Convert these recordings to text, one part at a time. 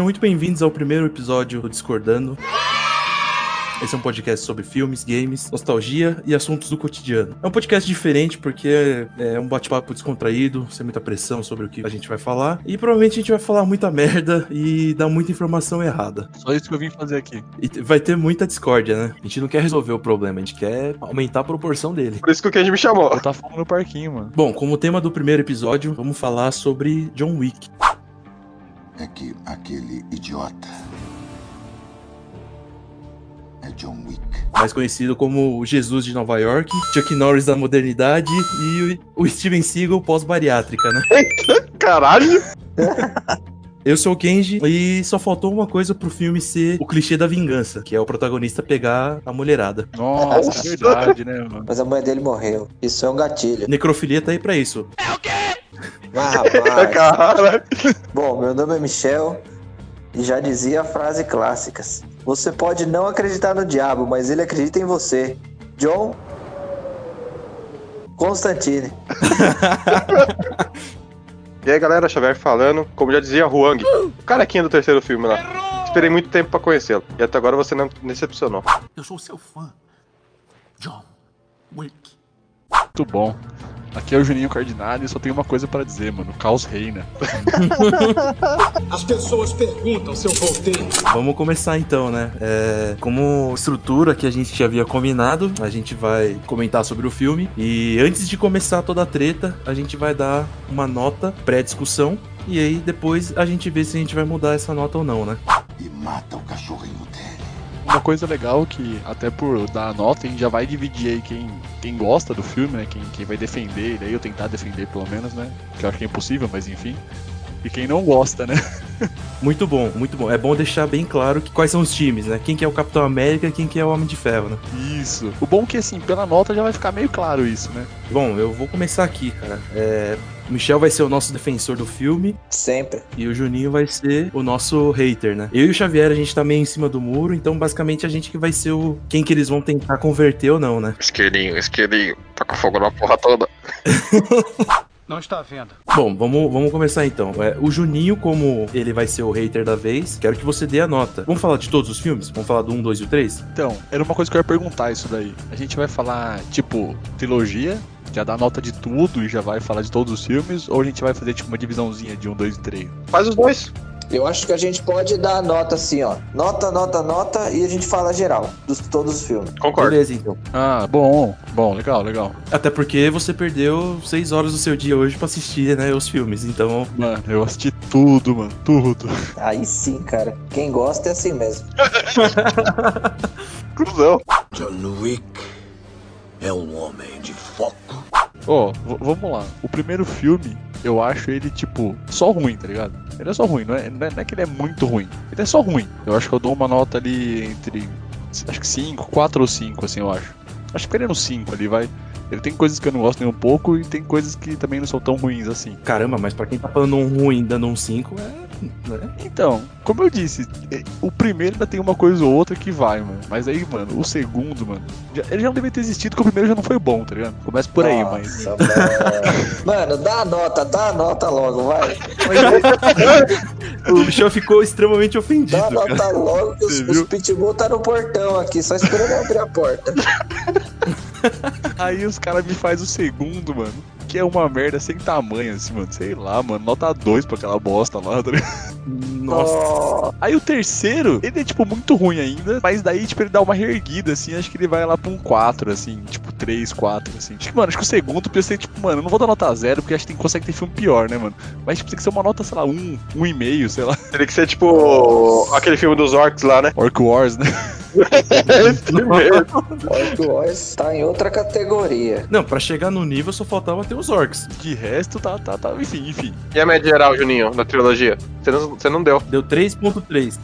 Sejam muito bem-vindos ao primeiro episódio do Discordando. Esse é um podcast sobre filmes, games, nostalgia e assuntos do cotidiano. É um podcast diferente porque é um bate-papo descontraído, sem muita pressão sobre o que a gente vai falar. E provavelmente a gente vai falar muita merda e dar muita informação errada. Só isso que eu vim fazer aqui. E vai ter muita discórdia, né? A gente não quer resolver o problema, a gente quer aumentar a proporção dele. Por isso que o Kenji me chamou. Botar fogo no parquinho, mano. Bom, como tema do primeiro episódio, vamos falar sobre John Wick. É que aquele idiota é John Wick. mais conhecido como o Jesus de Nova York, Chuck Norris da modernidade e o o Steven Seagal pós-bariátrica, né? Caralho. Eu sou o Kenji e só faltou uma coisa pro filme ser o clichê da vingança, que é o protagonista pegar a mulherada. Nossa, é verdade, né, mano? Mas a mãe dele morreu. Isso é um gatilho. Necrofilia tá aí pra isso. Ah, rapaz. Caralho. Bom, meu nome é Michel e já dizia a frase clássica. Você pode não acreditar no diabo, mas ele acredita em você. John Constantine. E aí, galera, Xavier falando. Como já dizia Huang, o carequinha do terceiro filme lá. Esperei muito tempo pra conhecê-lo. E até agora você não me decepcionou. Eu sou seu fã. John Wick. Muito bom. Aqui é o Juninho Cardinale e só tenho uma coisa pra dizer, mano. Caos reina. As pessoas perguntam se eu voltei. Vamos começar então, né? É, como estrutura que a gente já havia combinado, a gente vai comentar sobre o filme. E antes de começar toda a treta, a gente vai dar uma nota pré-discussão. E aí depois a gente vê se a gente vai mudar essa nota ou não, né? E mata o cachorrinho dele. Uma coisa legal que, até por dar nota, a gente já vai dividir aí quem, quem gosta do filme, né? Quem, quem vai defender, e daí eu tentar defender pelo menos, né? Que eu acho que é impossível, mas enfim. E quem não gosta, né? Muito bom, muito bom. É bom deixar bem claro que, quais são os times, né? Quem que é o Capitão América e quem que é o Homem de Ferro, né? Isso. O bom é que, assim, pela nota já vai ficar meio claro isso, né? Bom, eu vou começar aqui, cara. É, o Michel vai ser o nosso defensor do filme Sempre. e o Juninho vai ser o nosso hater, né? Eu e o Xavier, a gente tá meio em cima do muro, então basicamente a gente que vai ser o quem que eles vão tentar converter ou não, né? Esquerdinho, esquerdinho. Tá com fogo na porra toda. Não está vendo. Bom, vamos, vamos começar então. É, o Juninho, como ele vai ser o hater da vez, quero que você dê a nota. Vamos falar de todos os filmes? Vamos falar do 1, 2 e o 3? Então, era uma coisa que eu ia perguntar isso daí. A gente vai falar, tipo, trilogia, já dá nota de tudo e já vai falar de todos os filmes, ou a gente vai fazer, tipo, uma divisãozinha de 1, 2 e 3? Faz os dois. Eu acho que a gente pode dar a nota assim, ó. Nota, nota, nota e a gente fala geral dos todos os filmes. Concordo. Beleza, então. Ah, bom, bom, legal, legal. Até porque você perdeu 6 horas do seu dia hoje pra assistir, né, os filmes, então... Mano, eu assisti tudo, mano, tudo. Aí sim, cara. Quem gosta é assim mesmo. Cruzão. John Wick é um homem de foco. Ó, v- vamos lá. O primeiro filme, eu acho ele, tipo, só ruim, tá ligado? Ele é só ruim, não é, não é, não é que ele é muito ruim. Ele é só ruim. Eu acho que eu dou uma nota ali entre. Acho que 5, 4 ou 5, assim, eu acho. Acho que ele é no 5 ali, vai. Ele tem coisas que eu não gosto nem um pouco e tem coisas que também não são tão ruins assim. Caramba, mas pra quem tá falando um ruim dando um 5, é... Né? Então, como eu disse, é, o primeiro ainda tem uma coisa ou outra que vai, mano. Mas aí, mano, o segundo, mano, já- ele já não devia ter existido porque o primeiro já não foi bom, tá ligado? Começa por aí, mas. Nossa, mano. Mano, dá a nota, dá a nota logo, vai. O Michel ficou extremamente ofendido, Dá a cara. nota logo que os, Você os pitbull tá no portão aqui, só esperando abrir a porta. Aí os caras me faz o segundo, mano. Que é uma merda sem tamanho, assim, mano. Sei lá, mano. Nota 2 pra aquela bosta lá, tá ligado? Nossa. Oh, Aí o terceiro, ele é, tipo, muito ruim ainda. Mas daí, tipo, ele dá uma reerguida, assim. Acho que ele vai lá pra um 4, assim. Tipo, 3, 4, assim. Acho que, mano, acho que o segundo podia ser, tipo, mano, eu não vou dar nota zero, porque acho que tem, consegue ter filme pior, né, mano? Mas, tipo, tem que ser uma nota, sei lá, 1, 1,5, sei lá. Teria que ser tipo aquele filme dos orcs lá, né? Orc Wars, né? Esse mesmo. Orc Wars tá em outra categoria. Não, pra chegar no nível só faltava ter os orcs. De resto, tá, tá, tá. Enfim, enfim. E a média geral, Juninho, da trilogia? Você não, você não deu. Deu 3.3.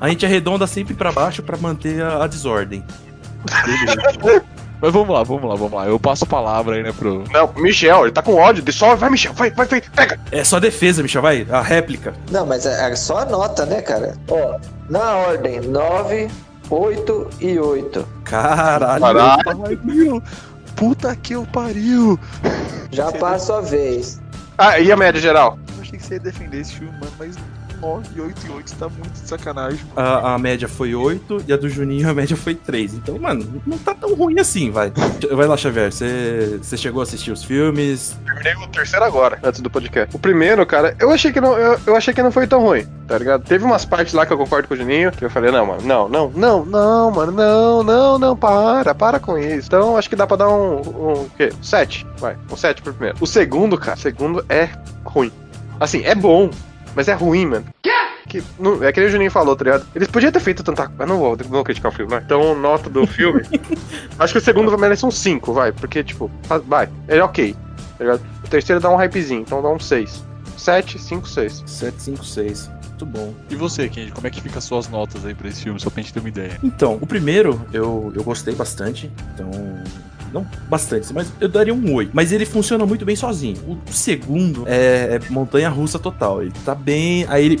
A gente arredonda sempre pra baixo pra manter a, a desordem. Mas vamos lá, vamos lá, vamos lá. Eu passo a palavra aí, né, pro. Não, Michel, ele tá com ódio. Dissolve, vai, Michel, vai, vai, vai, pega. É só defesa, Michel, vai. A réplica. Não, mas é, é só a nota, né, cara? Ó, na ordem, 9, 8 e 8. Caralho. Caralho. Puta que eu pariu! Já passo a vez. Ah, e a média geral? Eu achei que você ia defender esse filme, mano, mas 9 e 8 e 8 tá muito de sacanagem. A, a média foi 8 e a do Juninho a média foi 3. Então, mano, não tá tão ruim assim, vai. Vai lá, Xavier. Você chegou a assistir os filmes? Terminei o terceiro agora, antes do podcast. O primeiro, cara, eu achei que não, eu, eu achei que não foi tão ruim, tá ligado? Teve umas partes lá que eu concordo com o Juninho, que eu falei, não, mano, não, não, não, não, mano, não, não, não, para, para com isso. Então, acho que dá pra dar um, um, o quê? Sete, vai, um sete pro primeiro. O segundo, cara, o segundo é ruim. Assim, é bom, mas é ruim, mano. Que, não, é que nem o Juninho falou, tá ligado? Eles podiam ter feito tanta. Mas não vou, não vou criticar o filme, vai. Então, nota do filme. acho que o segundo merece um 5, vai. Porque, tipo, faz- vai. Ele é ok. Tá ligado? O terceiro dá um hypezinho, então dá um 6. 7, 5, 6. 7, 5, 6. Muito bom. E você, Kenji, como é que fica as suas notas aí pra esse filme, só pra gente ter uma ideia? Então, o primeiro eu, eu gostei bastante. Então. Não bastante, mas eu daria um 8. Mas ele funciona muito bem sozinho. O segundo é, é montanha russa total. Ele tá bem. Aí ele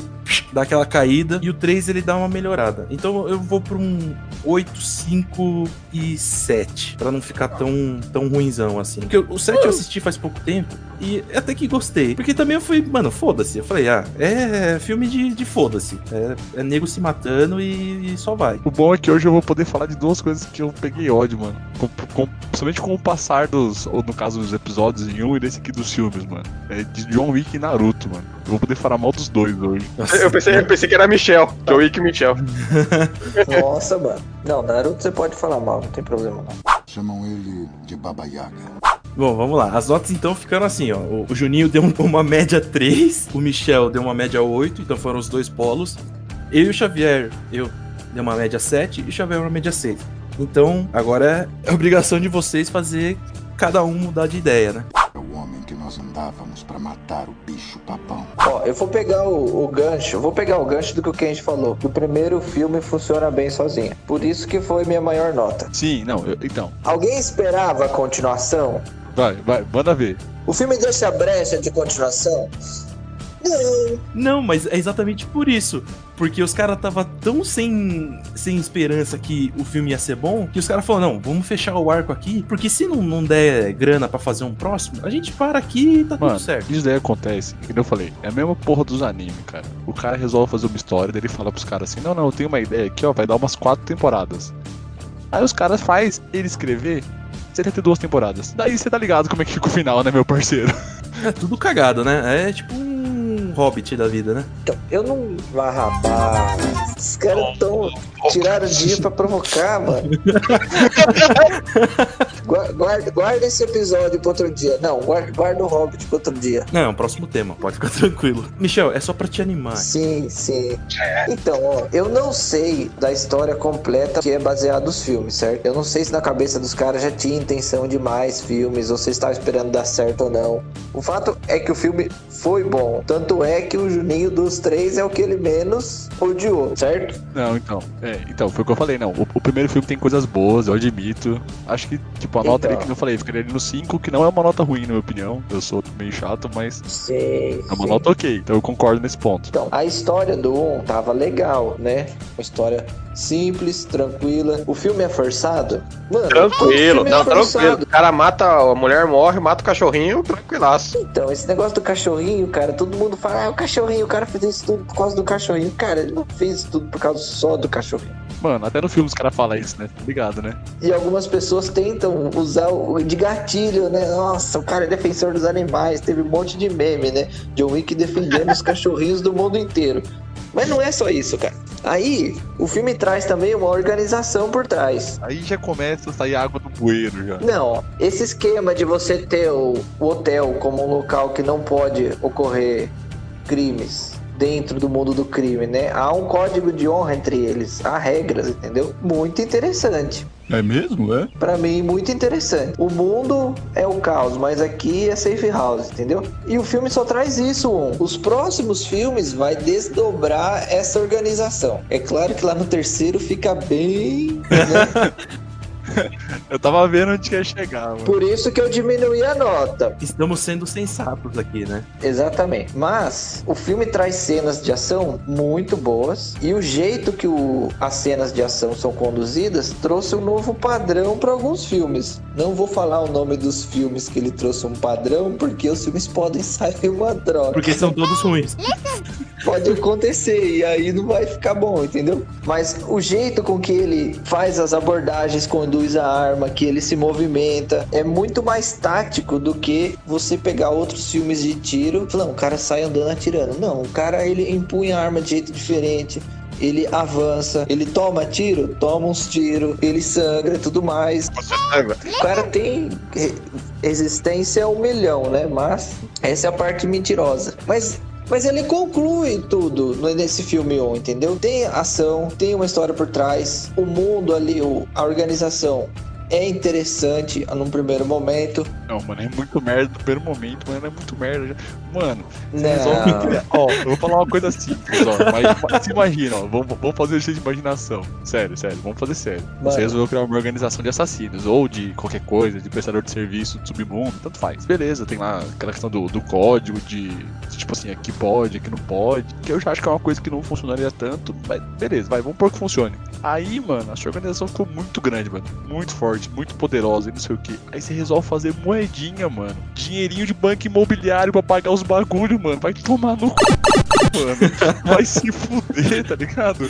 dá aquela caída. E o 3 ele dá uma melhorada. Então eu vou pra um 8, 5 e 7. Pra não ficar tão, tão ruinzão assim. Porque o 7 eu assisti faz pouco tempo. E até que gostei. Porque também eu fui, mano, foda-se. Eu falei, ah, é filme de, de foda-se. É, é nego se matando e, e só vai. O bom é que hoje eu vou poder falar de duas coisas que eu peguei ódio, mano. Com, com, principalmente com o passar dos, ou no caso dos episódios em um e desse aqui dos filmes, mano. É de John Wick e Naruto, mano. Eu vou poder falar mal dos dois hoje. Nossa, Eu pensei, eu pensei que era Michel. Joe Wick e Michel. Nossa, mano. Não, Naruto você pode falar mal, não tem problema não. Chamam ele de Baba Yaga. Bom, vamos lá. As notas então ficaram assim, ó. O, Juninho deu um- uma média 3, o Michel deu uma média 8, então foram os dois polos. Eu e o Xavier, eu dei uma média 7 e o Xavier uma média 6. Então, agora é obrigação de vocês fazer cada um mudar de ideia, né? O homem que nós andávamos pra matar o bicho papão. Ó, eu vou pegar o, o gancho, vou pegar o gancho do que o Kenji falou. Que o primeiro filme funciona bem sozinho. Por isso que foi minha maior nota. Sim, não, eu- então. Alguém esperava a continuação? Vai, vai, manda ver. O filme deixa brecha de continuação? Não. Mas é exatamente por isso. Porque os caras tava tão sem, sem esperança que o filme ia ser bom, que os caras falaram, não, vamos fechar o arco aqui, porque se não, não der grana pra fazer um próximo, a gente para aqui e tá Mano, tudo certo. isso daí acontece, que eu falei, é a mesma porra dos animes, cara. O cara resolve fazer uma história, daí ele fala pros caras assim, não, não, eu tenho uma ideia aqui, ó, vai dar umas quatro temporadas. Aí os caras faz ele escrever, você tem que ter duas temporadas. Daí você tá ligado como é que fica o final, né, meu parceiro? É tudo cagado, né? É tipo um hobbit da vida, né? Então, eu não. Ah, rapaz. Os caras tão. Tiraram o dia pra provocar, mano. Gua- Guarda, guarda esse episódio pra outro dia. Não, guarda, guarda o Hobbit pra outro dia. Não, é um próximo tema, pode ficar tranquilo. Michel, é só pra te animar. Sim, sim. Então, ó, eu não sei da história completa que é baseado nos filmes, certo? Eu não sei se na cabeça dos caras já tinha intenção de mais filmes, ou se estavam esperando dar certo ou não. O fato é que o filme foi bom. Tanto é que o Juninho dos três é o que ele menos odiou, certo? Não, então. É, então, foi o que eu falei, não. O, o primeiro filme tem coisas boas, eu admito. Acho que, tipo, a nota Então. ali que eu falei, ficaria ali no 5, que não é uma nota ruim, na minha opinião. Eu sou meio chato, mas Sim. é uma sim. nota ok. Então eu concordo nesse ponto. Então, a história do 1 tava legal, né? Uma história simples, tranquila. O filme é forçado? Mano, Tranquilo, filme não, é tranquilo. forçado. O cara mata, a mulher morre, mata o cachorrinho, tranquilaço. Então, esse negócio do cachorrinho, cara, todo mundo fala, ah, o cachorrinho, o cara fez isso tudo por causa do cachorrinho. Cara, ele não fez isso tudo por causa só do cachorrinho. Mano, até no filme os caras falam isso, né? Obrigado, né? E algumas pessoas tentam usar o de gatilho, né? Nossa, o cara é defensor dos animais. Teve um monte de meme, né? John Wick defendendo os cachorrinhos do mundo inteiro. Mas não é só isso, cara. Aí, o filme traz também uma organização por trás. Aí já começa a sair água do bueiro já. Não, esse esquema de você ter o, o hotel como um local que não pode ocorrer crimes dentro do mundo do crime, né? Há um código de honra entre eles, há regras, entendeu? Muito interessante. É mesmo, é? Pra mim, muito interessante. O mundo é o caos, mas aqui é safe house, entendeu? E o filme só traz isso, um. Os próximos filmes vai desdobrar essa organização. É claro que lá no terceiro fica bem. né? Eu tava vendo onde ia chegar, mano. Por isso que eu diminuí a nota. Estamos sendo sensatos aqui, né? Exatamente. Mas o filme traz cenas de ação muito boas e o jeito que o- as cenas de ação são conduzidas trouxe um novo padrão para alguns filmes. Não vou falar o nome dos filmes que ele trouxe um padrão porque os filmes podem sair uma droga. Porque são todos ruins. pode acontecer e aí não vai ficar bom, entendeu? Mas o jeito com que ele faz as abordagens, conduz a arma, que ele se movimenta, é muito mais tático do que você pegar outros filmes de tiro, falando, o cara sai andando atirando. Não, o cara ele empunha a arma de jeito diferente ele avança, ele toma tiro, toma uns tiros, ele sangra e tudo mais. O cara tem resistência ao milhão, né? Mas essa é a parte mentirosa. Mas mas ele conclui tudo nesse filme 1, entendeu? Tem ação, tem uma história por trás, o mundo ali, a organização é interessante num primeiro momento. Não, mano, é muito merda no primeiro momento, mano, é muito merda. Mano, resolve. ó, eu vou falar uma coisa simples, ó. Mas se imagina, ó, vamos, vamos fazer o jeito de imaginação. Sério, sério, vamos fazer sério. Mano. Você resolveu criar uma organização de assassinos, ou de qualquer coisa, de prestador de serviço, de submundo, tanto faz. Beleza, tem lá aquela questão do, do código, de, tipo assim, aqui pode, aqui não pode. Que eu já acho que é uma coisa que não funcionaria tanto, mas beleza, vai, vamos pôr que funcione. Aí, mano, a sua organização ficou muito grande, mano. Muito forte, muito poderosa e não sei o que. Aí você resolve fazer moedinha, mano. Dinheirinho de banco imobiliário pra pagar os bagulho, mano. Vai tomar no mano. Vai se fuder, tá ligado?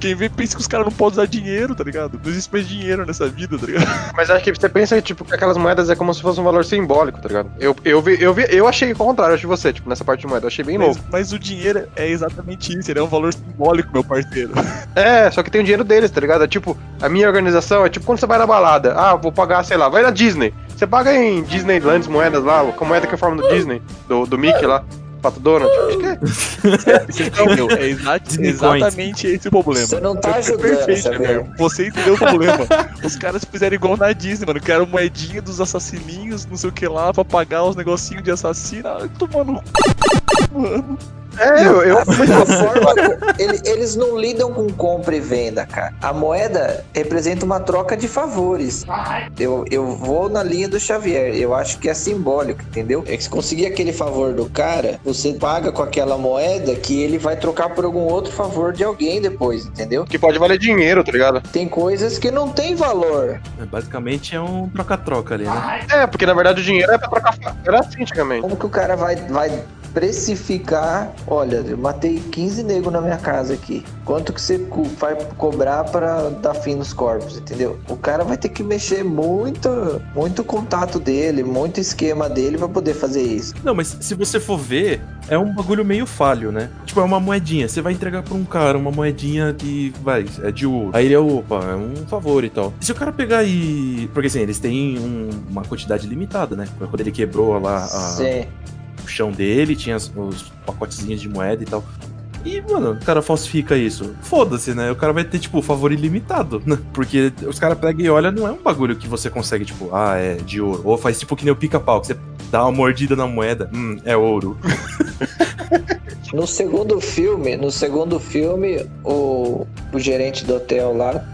Quem vê pensa que os caras não podem usar dinheiro, tá ligado? Não existe mais dinheiro nessa vida, tá ligado? Mas acho que você pensa tipo, que aquelas moedas é como se fosse um valor simbólico, tá ligado? Eu, eu, vi, eu, vi, eu achei o contrário, eu achei você, tipo, nessa parte de moeda, eu achei bem mas, louco. Mas o dinheiro é exatamente isso, ele é um valor simbólico, meu parceiro. É, só que tem o dinheiro deles, tá ligado? É tipo, a minha organização é tipo quando você vai na balada, ah, vou pagar, sei lá, vai na Disney. Você paga em Disneyland moedas lá, com moeda que é a forma do Disney, do, do Mickey lá. Pato Donald? Acho que é. Você entendeu? É exa exatamente esse o problema. Você não tá é ajudando, perfeito, né? Você entendeu o problema. Os caras fizeram igual na Disney, mano. Que era moedinha dos assassininhos, não sei o que lá, pra pagar os negocinhos de assassino. Ai, tomando. Mano. É, eu. eu... A, a forma, ele- eles não lidam com compra e venda, cara. A moeda representa uma troca de favores. Eu, eu vou na linha do Xavier. Eu acho que é simbólico, entendeu? É que se conseguir aquele favor do cara, você paga com aquela moeda que ele vai trocar por algum outro favor de alguém depois, entendeu? Que pode valer dinheiro, tá ligado? Tem coisas que não tem valor. É, Basicamente é um troca-troca ali, né? É, porque na verdade o dinheiro é pra trocar. Era assim antigamente. Como que o cara vai, vai precificar? Olha, eu matei 15 negros na minha casa aqui. Quanto que você vai cobrar para dar fim nos corpos, entendeu? O cara vai ter que mexer muito, muito contato dele, muito esquema dele para poder fazer isso. Não, mas se você for ver, é um bagulho meio falho, né? Tipo, é uma moedinha. Você vai entregar pra um cara uma moedinha que, vai, é de ouro. Aí ele, opa, é um favor e tal. E se o cara pegar e. Porque assim, eles têm um- uma quantidade limitada, né? Quando ele quebrou lá a- Sim. O chão dele, tinha os, os pacotezinhos de moeda e tal. E, mano, o cara falsifica isso. Foda-se, né? O cara vai ter, tipo, favor ilimitado, né? Porque os caras pegam e olham, não é um bagulho que você consegue, tipo, ah, é de ouro. Ou faz tipo que nem o pica-pau, que você dá uma mordida na moeda, hum, é ouro. No segundo filme, no segundo filme, o, o gerente do hotel lá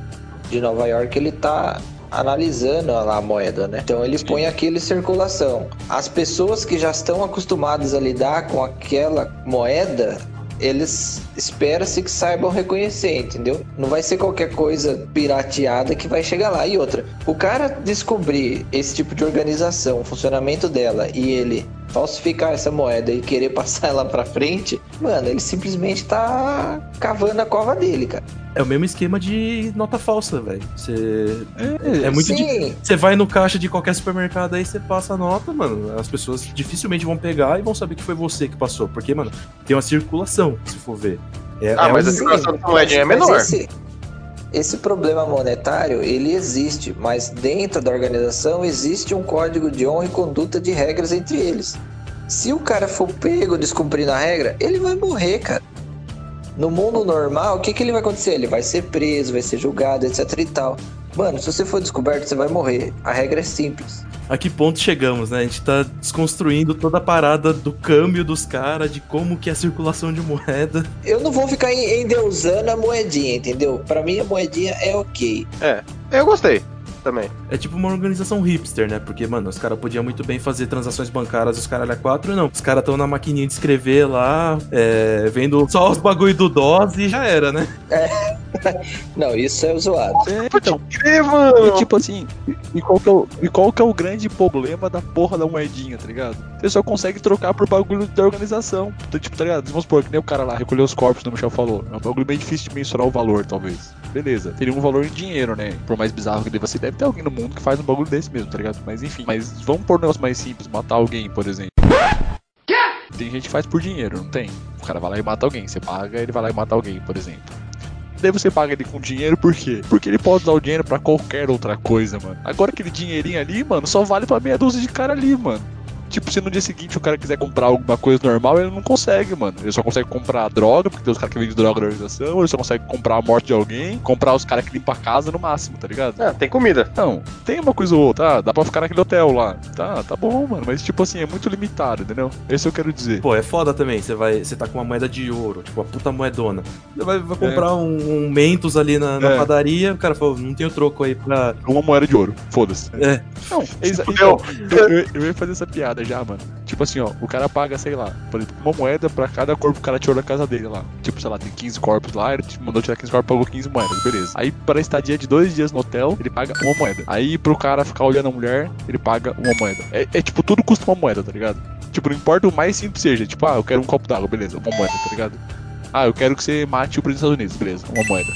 de Nova York, ele tá analisando a moeda, né? Então ele põe aquilo em circulação. As pessoas que já estão acostumadas a lidar com aquela moeda, eles espera-se que saibam reconhecer, entendeu? Não vai ser qualquer coisa pirateada que vai chegar lá. E outra, o cara descobrir esse tipo de organização, o funcionamento dela e ele falsificar essa moeda e querer passar ela pra frente, mano, ele simplesmente tá cavando a cova dele, cara. É o mesmo esquema de nota falsa, velho. Você. É, muito Sim. di- Você vai no caixa de qualquer supermercado aí, você passa a nota, mano. As pessoas dificilmente vão pegar e vão saber que foi você que passou. Porque, mano, tem uma circulação, se for ver. É, Ah, é mas um- a circulação da moedinha é Mas menor. Esse, esse problema monetário, ele existe, mas dentro da organização existe um código de honra e conduta de regras entre eles. Se o cara for pego descumprindo a regra, ele vai morrer, cara. No mundo normal, o que, que ele vai acontecer? Ele vai ser preso, vai ser julgado, etc e tal. Mano, se você for descoberto, você vai morrer. A regra é simples. A que ponto chegamos, né? A gente tá desconstruindo toda a parada do câmbio dos caras, de como que é a circulação de moeda. Eu não vou ficar en- endeusando a moedinha, entendeu? Pra mim, a moedinha é ok. Eu gostei. Também. É tipo uma organização hipster, né? Porque, mano, os caras podiam muito bem fazer transações bancárias, os caras quatro não. Os caras estão na maquininha de escrever lá, é, vendo só os bagulho do DOS e já era, né? Não, isso é zoado. É, então, Que, mano? E tipo assim, e qual, que é o, e qual que é o grande problema da porra da moedinha, tá ligado? Você só consegue trocar por bagulho da organização. Então, tipo, tá ligado? Vamos supor que nem o cara lá recolheu os corpos, como o Michel falou. É um bagulho bem difícil de mensurar o valor, talvez. Beleza, teria um valor em dinheiro, né? Por mais bizarro que deva ser, deve ter alguém no mundo que faz um bagulho desse mesmo, tá ligado? Mas enfim, mas vamos pôr um negócio mais simples, matar alguém, por exemplo. Tem gente que faz por dinheiro, não tem? O cara vai lá e mata alguém, você paga, ele vai lá e mata alguém, por exemplo. Daí você paga ele com dinheiro, por quê? Porque ele pode usar o dinheiro pra qualquer outra coisa, mano. Agora aquele dinheirinho ali, mano, só vale pra meia dúzia de cara ali, mano. Tipo, se no dia seguinte o cara quiser comprar alguma coisa normal, ele não consegue, mano. Ele só consegue comprar droga, porque tem os caras que vendem droga na organização, ele só consegue comprar a morte de alguém, comprar os caras que limpam a casa no máximo, tá ligado? Ah, tem comida. Não, tem uma coisa ou outra, tá? Dá pra ficar naquele hotel lá. Tá, tá bom, mano. Mas, tipo assim, é muito limitado, entendeu? Esse eu quero dizer. Pô, é foda também. Você vai, você tá com uma moeda de ouro, tipo, a puta moedona. Você vai, vai comprar um, um Mentos ali na, na É. padaria, o cara falou, não tenho troco aí pra. Uma moeda de ouro, foda-se. É. Não, é exa- então, eu, eu- eu ia fazer essa piada já, mano. Tipo assim, ó, o cara paga, sei lá, por exemplo, uma moeda pra cada corpo que o cara tirou da casa dele lá. Tipo, sei lá, tem 15 corpos lá, ele mandou tirar 15 corpos, pagou 15 moedas, beleza. Aí, pra estadia de dois dias no hotel, ele paga uma moeda. Aí, pro cara ficar olhando a mulher, ele paga uma moeda. É, é, tipo, tudo custa uma moeda, tá ligado? Tipo, não importa o mais simples seja. Tipo, ah, eu quero um copo d'água, beleza, uma moeda, tá ligado? Ah, eu quero que você mate o presidente dos Estados Unidos, beleza, uma moeda.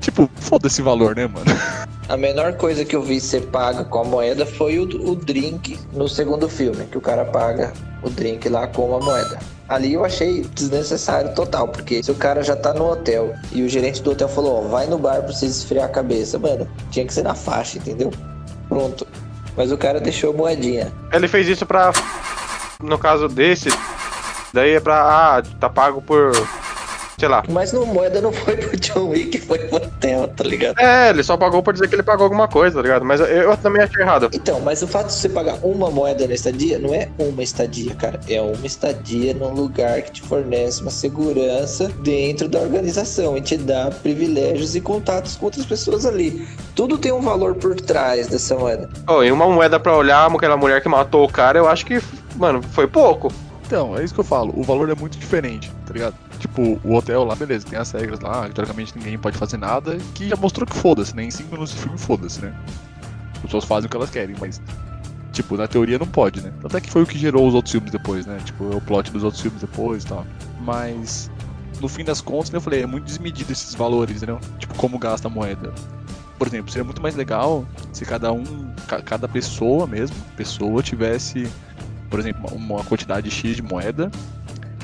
Tipo, foda-se o valor, né, mano? A menor coisa que eu vi ser paga com a moeda foi o, o drink no segundo filme, que o cara paga o drink lá com uma moeda. Ali eu achei desnecessário total, porque se o cara já tá no hotel e o gerente do hotel falou, ó, vai no bar pra você esfriar a cabeça, mano, tinha que ser na faixa, entendeu? Pronto. Mas o cara deixou moedinha. Ele fez isso pra. No caso desse. Daí é pra. Ah, tá pago por. Sei lá. Mas no moeda não foi pro John Wick, foi pro hotel, tá ligado? É, ele só pagou por dizer que ele pagou alguma coisa, tá ligado? Mas eu, eu também achei errado. Então, mas o fato de você pagar uma moeda na estadia não é uma estadia, cara. É uma estadia num lugar que te fornece uma segurança dentro da organização e te dá privilégios e contatos com outras pessoas ali. Tudo tem um valor por trás dessa moeda. Oh, e uma moeda pra olhar aquela mulher que matou o cara, eu acho que, mano, foi pouco. Então, é isso que eu falo. O valor é muito diferente, tá ligado? Tipo, o hotel lá, beleza, tem as regras lá, teoricamente ninguém pode fazer nada, que já mostrou que foda-se, né? Em 5 minutos de filme, foda-se, né? As pessoas fazem o que elas querem, mas. Tipo, na teoria não pode, né? Até que foi o que gerou os outros filmes depois, né? Tipo, o plot dos outros filmes depois e tal. Mas. No fim das contas, né, eu falei, é muito desmedido esses valores, entendeu? Tipo, como gasta a moeda. Por exemplo, seria muito mais legal se cada um, ca- cada pessoa mesmo, pessoa tivesse, por exemplo, uma quantidade X de moeda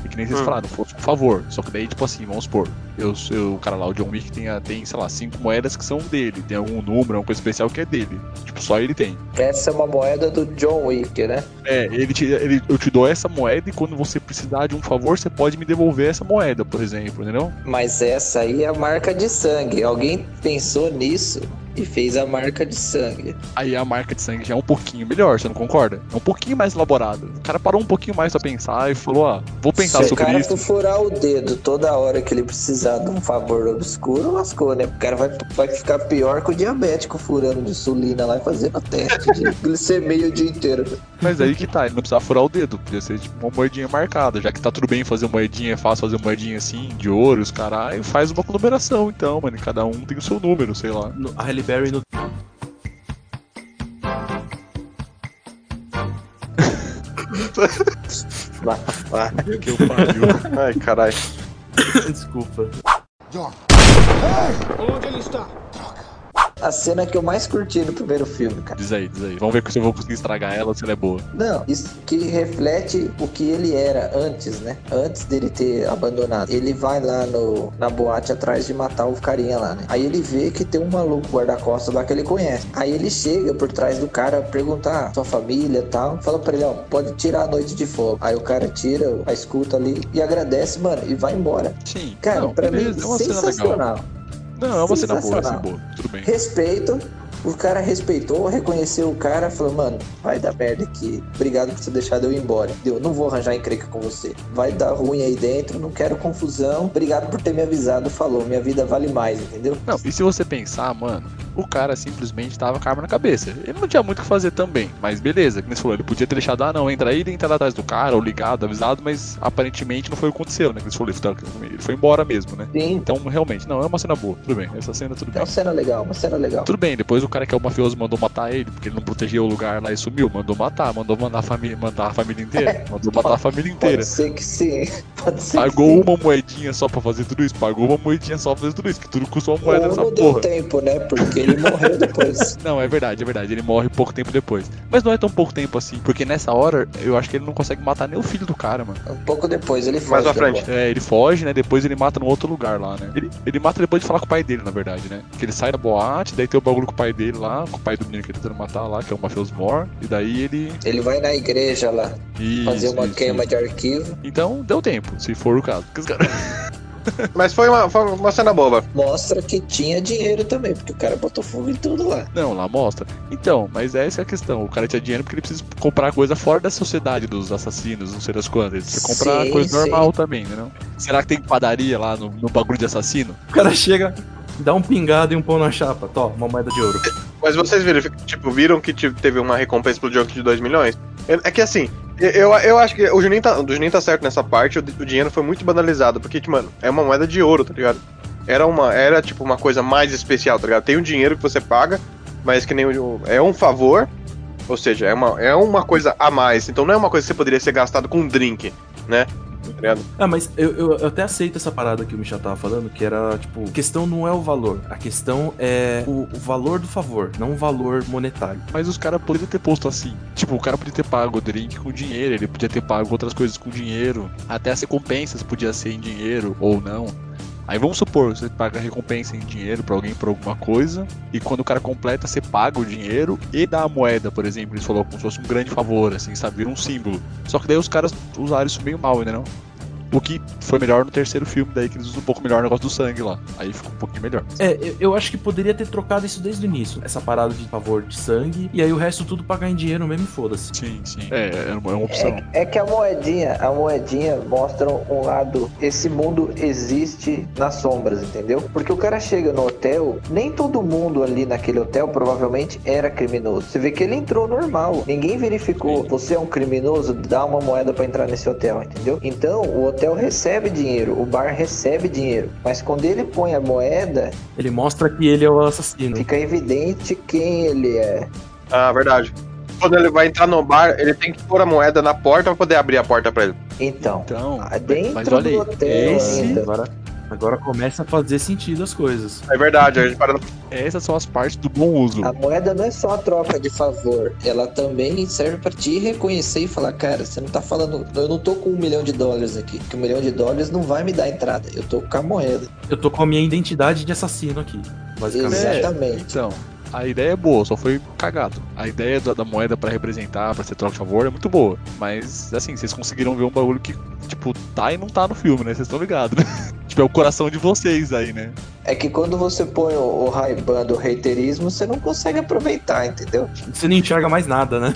e que nem vocês Hum. falaram, fosse um favor. Só que daí, tipo assim, vamos supor, eu, eu, o cara lá, o John Wick, tem, tem, sei lá, cinco moedas que são dele. Tem algum número, alguma coisa especial que é dele. Tipo, só ele tem. Essa é uma moeda do John Wick, né? É, ele te, ele, eu te dou essa moeda e quando você precisar de um favor, você pode me devolver essa moeda, por exemplo, entendeu? Mas essa aí é a marca de sangue. Alguém pensou nisso e fez a marca de sangue. Aí a marca de sangue já é um pouquinho melhor, você não concorda? É um pouquinho mais elaborado. O cara parou um pouquinho mais pra pensar e falou, ah, vou pensar Se o sobre cara isso. for furar o dedo toda hora que ele precisar de um favor obscuro, lascou, né? O cara vai, vai ficar pior que o diabético furando de insulina lá e fazendo teste de glicemia o dia inteiro. Mas aí que tá, ele não precisava furar o dedo, podia ser tipo uma moedinha marcada, já que tá tudo bem fazer moedinha, é fácil fazer moedinha assim, de ouro, os caras, faz uma numeração então, mano, cada um tem o seu número, sei lá. No- a Berry no. Vá. Que eu pariu. Ai, caralho. Desculpa. Onde ele está? A cena que eu mais curti no primeiro filme, cara. Diz aí, diz aí. Vamos ver se eu vou conseguir estragar ela ou se ela é boa. Não, isso que reflete o que ele era antes, né? Antes dele ter abandonado. Ele vai lá no, na boate atrás de matar o carinha lá, né? Aí ele vê que tem um maluco guarda-costas lá que ele conhece. Aí ele chega por trás do cara perguntar sua família e tal. Fala pra ele, ó, pode tirar a noite de fogo. Aí o cara tira a escuta ali e agradece, mano, e vai embora. Sim. Cara, não, pra beleza, mim, é uma cena legal. sensacional. Não, é uma cena boa, é boa. Tudo bem. Respeito, O cara respeitou, reconheceu o cara, falou, mano, vai dar merda aqui. Obrigado por ter deixado eu ir embora. Deu, não vou arranjar encrenca com você. Vai dar ruim aí dentro, não quero confusão. Obrigado por ter me avisado, falou. Minha vida vale mais, entendeu? Não, e se você pensar, mano, o cara simplesmente tava com a arma na cabeça. Ele não tinha muito o que fazer também, mas beleza, como você falou, ele podia ter deixado, ah não, entra aí e entrar atrás do cara, ou ligado, avisado, mas aparentemente não foi o que aconteceu, né? Como você falou, ele foi embora mesmo, né? Sim. Então, realmente, não, é uma cena boa, tudo bem, essa cena tudo É bem. uma cena legal, uma cena legal. Tudo bem, depois o cara que é o mafioso mandou matar ele, porque ele não protegeu o lugar lá e sumiu, mandou matar, mandou mandar a família, mandar a família inteira, mandou matar a família inteira. Pode ser que sim. Pode ser Pagou que sim. uma moedinha só pra fazer tudo isso, pagou uma moedinha só pra fazer tudo isso, que tudo custou uma moeda Ou nessa não deu porra. tempo, né? Porque ele morreu depois. Não, é verdade, é verdade. Ele morre pouco tempo depois. Mas não é tão pouco tempo assim, porque nessa hora eu acho que ele não consegue matar nem o filho do cara, mano. Um pouco depois ele foge. Mais pra frente. É, ele foge, né? Depois ele mata num outro lugar lá, né? Ele, ele mata depois de falar com o pai dele, na verdade, né? Que ele sai da boate, daí tem o bagulho com o pai dele lá, com o pai do menino que ele tá tentando matar lá, que é o Mafioso Mor. E daí ele. Ele vai na igreja lá Isso, fazer uma isso, queima isso. de arquivo. Então deu tempo, se for o caso. Porque os caras. Mas foi uma, foi uma cena boba. Mostra que tinha dinheiro também, porque o cara botou fogo em tudo lá. Não, lá mostra. Então, mas essa é a questão. O cara tinha dinheiro porque ele precisa comprar coisa fora da sociedade dos assassinos, não sei das quantas. Ele precisa comprar Sim, coisa sim. normal também, né? não? Será que tem padaria lá no, no bagulho de assassino? O cara chega, dá um pingado e um pão na chapa. Tó, uma moeda de ouro. Mas vocês viram, tipo, viram que tipo, teve uma recompensa pro jogo de 2 milhões? É é que assim, eu, eu acho que o Juninho, tá, o Juninho tá certo nessa parte, o, o dinheiro foi muito banalizado, porque, tipo, mano, é uma moeda de ouro, tá ligado? Era uma, era tipo uma coisa mais especial, tá ligado? Tem um dinheiro que você paga, mas que nem o, é um favor, ou seja, é uma, é uma coisa a mais, então não é uma coisa que você poderia ser gastado com um drink, né? Tá? Ah, mas eu, eu, eu até aceito essa parada que o Michel tava falando, que era, tipo, a questão não é o valor, a questão é o, o valor do favor, não o valor monetário. Mas os caras poderiam ter posto assim. Tipo, o cara podia ter pago o drink com dinheiro, ele podia ter pago outras coisas com dinheiro. Até as recompensas podia ser em dinheiro ou não. Aí vamos supor, você paga recompensa em dinheiro pra alguém por alguma coisa, e quando o cara completa, você paga o dinheiro e dá a moeda, por exemplo. Eles falou como se fosse um grande favor, assim, sabe? Vira um símbolo. Só que daí os caras usaram isso meio mal, ainda não? O que foi melhor no terceiro filme, daí que eles usam um pouco melhor o negócio do sangue lá. Aí ficou um pouquinho melhor. É, eu, eu acho que poderia ter trocado isso desde o início, essa parada de favor de sangue, e aí o resto tudo pagar em dinheiro mesmo e foda-se. Sim, sim. É, é uma, é uma opção. É, é que a moedinha, a moedinha mostra um lado. Esse mundo existe nas sombras, entendeu? Porque o cara chega no hotel, nem todo mundo ali naquele hotel provavelmente era criminoso. Você vê que ele entrou normal. Ninguém verificou. Você é um criminoso, dá uma moeda pra entrar nesse hotel, entendeu? Então o hotel recebe dinheiro, o bar recebe dinheiro. Mas quando ele põe a moeda, Ele mostra que ele é o assassino. fica evidente quem ele é. Ah, verdade. Quando ele vai entrar no bar, ele tem que pôr a moeda na porta pra poder abrir a porta pra ele. Então, Então, dentro mas olha do aí, hotel esse- ainda. Agora, começa a fazer sentido as coisas. É verdade, a gente para essas são as partes do bom uso. A moeda não é só a troca de favor, ela também serve pra te reconhecer e falar, cara, você não tá falando, eu não tô com um milhão de dólares aqui, que um milhão de dólares não vai me dar entrada, eu tô com a moeda. Eu tô com a minha identidade de assassino aqui, basicamente. Exatamente. Então, a ideia é boa, só foi cagado. A ideia da, da moeda pra representar, pra ser troca de favor, é muito boa. Mas, assim, vocês conseguiram ver um bagulho que, tipo, tá e não tá no filme, né? Vocês estão ligados, né? tipo, é o coração de vocês aí, né? É que quando você põe o, o Ray-Ban do reiterismo, você não consegue aproveitar, entendeu? Você não enxerga mais nada, né?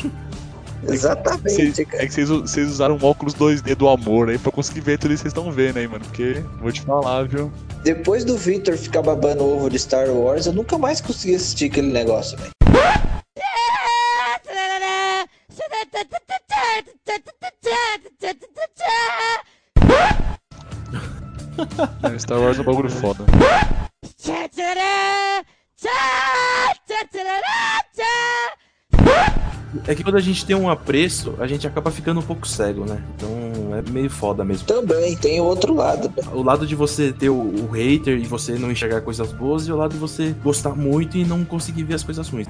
Exatamente, é que vocês, vocês usaram um óculos 2D do amor aí pra conseguir ver tudo isso que vocês estão vendo aí, mano. Porque, vou te falar, viu? Depois do Victor ficar babando ovo de Star Wars, eu nunca mais consegui assistir aquele negócio, velho. É, Star Wars é um bagulho foda. É que quando a gente tem um apreço, a gente acaba ficando um pouco cego, né? Então é meio foda mesmo. Também tem o outro lado, né? O lado de você ter o, o hater e você não enxergar coisas boas, e o lado de você gostar muito e não conseguir ver as coisas ruins.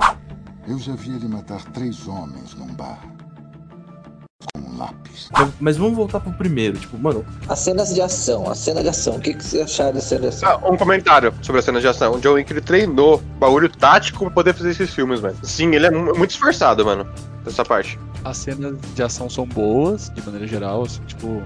Eu já vi ele matar três homens num bar. Com um lápis. Mas, mas vamos voltar pro primeiro. Tipo, mano, As cenas de ação, a cena de ação. O que, que você acharam da cena de ação? Ah, um comentário sobre a cena de ação. O John Wick ele treinou bagulho tático pra poder fazer esses filmes, velho. Sim, ele é mu- muito esforçado, mano. Nessa parte. As cenas de ação são boas, de maneira geral, assim, tipo.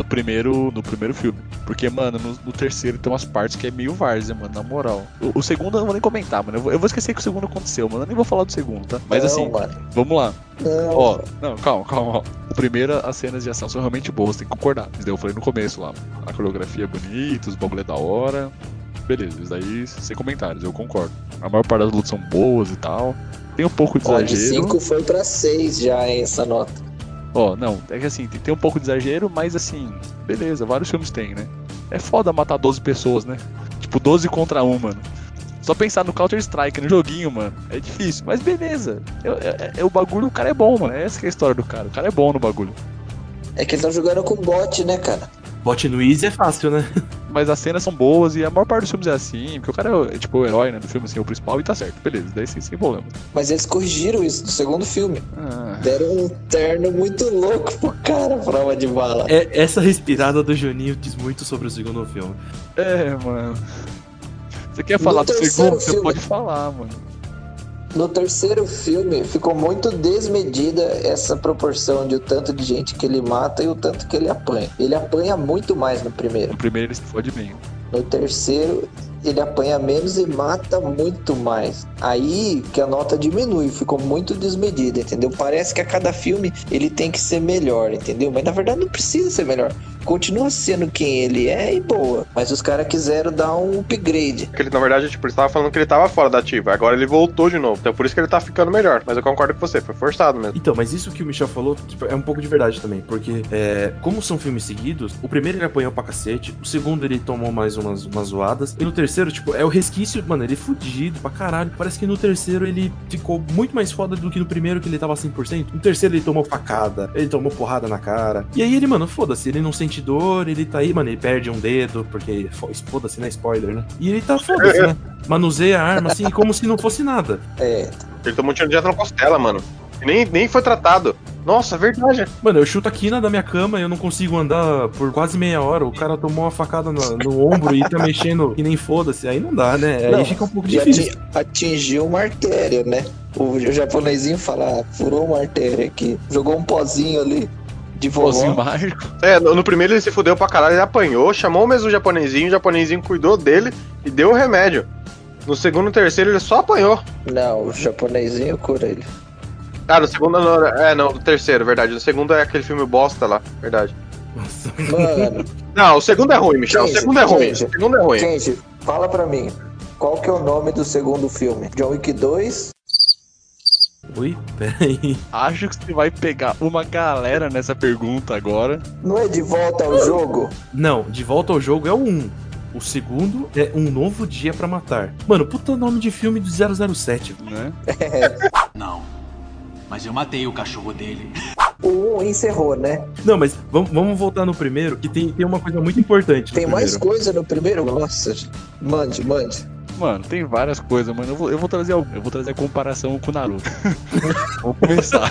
No primeiro, no primeiro filme. Porque, mano, no, no terceiro tem umas partes que é meio várzea, mano, na moral. O, o segundo eu não vou nem comentar, mano. Eu vou, eu vou esquecer que o segundo aconteceu, mano. Eu nem vou falar do segundo, tá? Mas Não, assim, mano. vamos lá. Não. Ó, não, calma, calma. Ó. O primeiro, as cenas de ação são realmente boas, tem que concordar. Isso daí eu falei no começo lá. A coreografia é bonita, os bagulho é da hora. Beleza, isso daí sem comentários, eu concordo. A maior parte das lutas são boas e tal. Tem um pouco de Ó, de exagero. 5 foi pra 6 já, essa nota. Ó, não, é que assim, tem, um pouco de exagero, mas assim, beleza, vários filmes tem, né? É foda matar 12 pessoas, né? Tipo, 12 contra 1, mano. Só pensar no Counter-Strike, no joguinho, mano. É difícil, mas beleza. É, é- é- o bagulho, o cara é bom, mano. Essa que é a história do cara. O cara é bom no bagulho. É que eles estão jogando com bot, né, cara? Bot no Easy é fácil, né? Mas as cenas são boas e a maior parte dos filmes é assim, porque o cara é, tipo o herói, né, do filme, assim, o principal e tá certo. Beleza, daí sem, sem problema. Mas eles corrigiram isso no segundo filme. Ah, Deram um terno muito louco pro cara, prova de bala. É, essa respirada do Juninho diz muito sobre o segundo filme. é, mano. Você quer falar do segundo? Você filme. pode falar, mano. No terceiro filme, ficou muito desmedida essa proporção de o tanto de gente que ele mata e o tanto que ele apanha. Ele apanha muito mais no primeiro. No primeiro ele se fode bem. No terceiro, ele apanha menos e mata muito mais. Aí que a nota diminui, ficou muito desmedida, entendeu? Parece que a cada filme ele tem que ser melhor, entendeu? Mas na verdade não precisa ser melhor. Continua sendo quem ele é e boa. Mas os caras quiseram dar um upgrade. Que ele, na verdade, tipo, ele tava falando que ele tava fora da ativa. Agora ele voltou de novo. Então por isso que ele tá ficando melhor. Mas eu concordo com você, foi forçado mesmo. Então, mas isso que o Michel falou tipo, é um pouco de verdade também, porque é, como são filmes seguidos, o primeiro ele apanhou pra cacete, o segundo ele tomou mais umas, umas zoadas, e no terceiro, tipo, é o resquício, mano, ele é fudido pra caralho. Parece que no terceiro ele ficou muito mais foda do que no primeiro, que ele tava 100%. No terceiro ele tomou facada, ele tomou porrada na cara. E aí ele, mano, foda-se, ele não sente dor, ele tá aí, mano, ele perde um dedo, porque fo- foda-se, né? Spoiler, né? E ele tá foda-se, né? Manuseia a arma assim, como se não fosse nada. É, Ele tomou um tiro direto na costela, mano. Nem, nem foi tratado. Nossa, verdade. Mano, eu chuto a quina da minha cama e eu não consigo andar por quase meia hora. O cara tomou uma facada no, no ombro e tá mexendo que nem foda-se. Aí não dá, né? Aí Não, fica um pouco difícil. ati- atingiu uma artéria, né? O japonesinho fala, ah, furou uma artéria aqui, jogou um pozinho ali de vovó. mágico. É, no, no primeiro ele se fudeu pra caralho, ele apanhou, chamou mesmo o japonesinho, o japonesinho cuidou dele e deu o remédio. No segundo e terceiro ele só apanhou. Não, o japonesinho cura ele. Ah, no segundo não, é, não, no terceiro, verdade. No segundo é aquele filme bosta lá, verdade. Nossa. Mano, Não, o segundo é ruim, Michel. O Gente, segundo é ruim. gente. O segundo é ruim. gente, fala pra mim, qual que é o nome do segundo filme? John Wick 2? Oi? Peraí. Acho que você vai pegar uma galera nessa pergunta agora. Não é de volta ao jogo? Não, de volta ao jogo é o 1. O segundo é Um Novo Dia pra Matar. Mano, puta nome de filme do 007. Né? Não. Mas eu matei o cachorro dele. O 1 encerrou, né? Não, mas vamos, vamos voltar no primeiro, que tem, tem uma coisa muito importante. Tem mais primeiro. coisa no primeiro? Nossa, mande, mande. Mano, tem várias coisas, mano. Eu vou, eu vou trazer algum. Eu vou trazer a comparação com o Naruto. Vamos começar.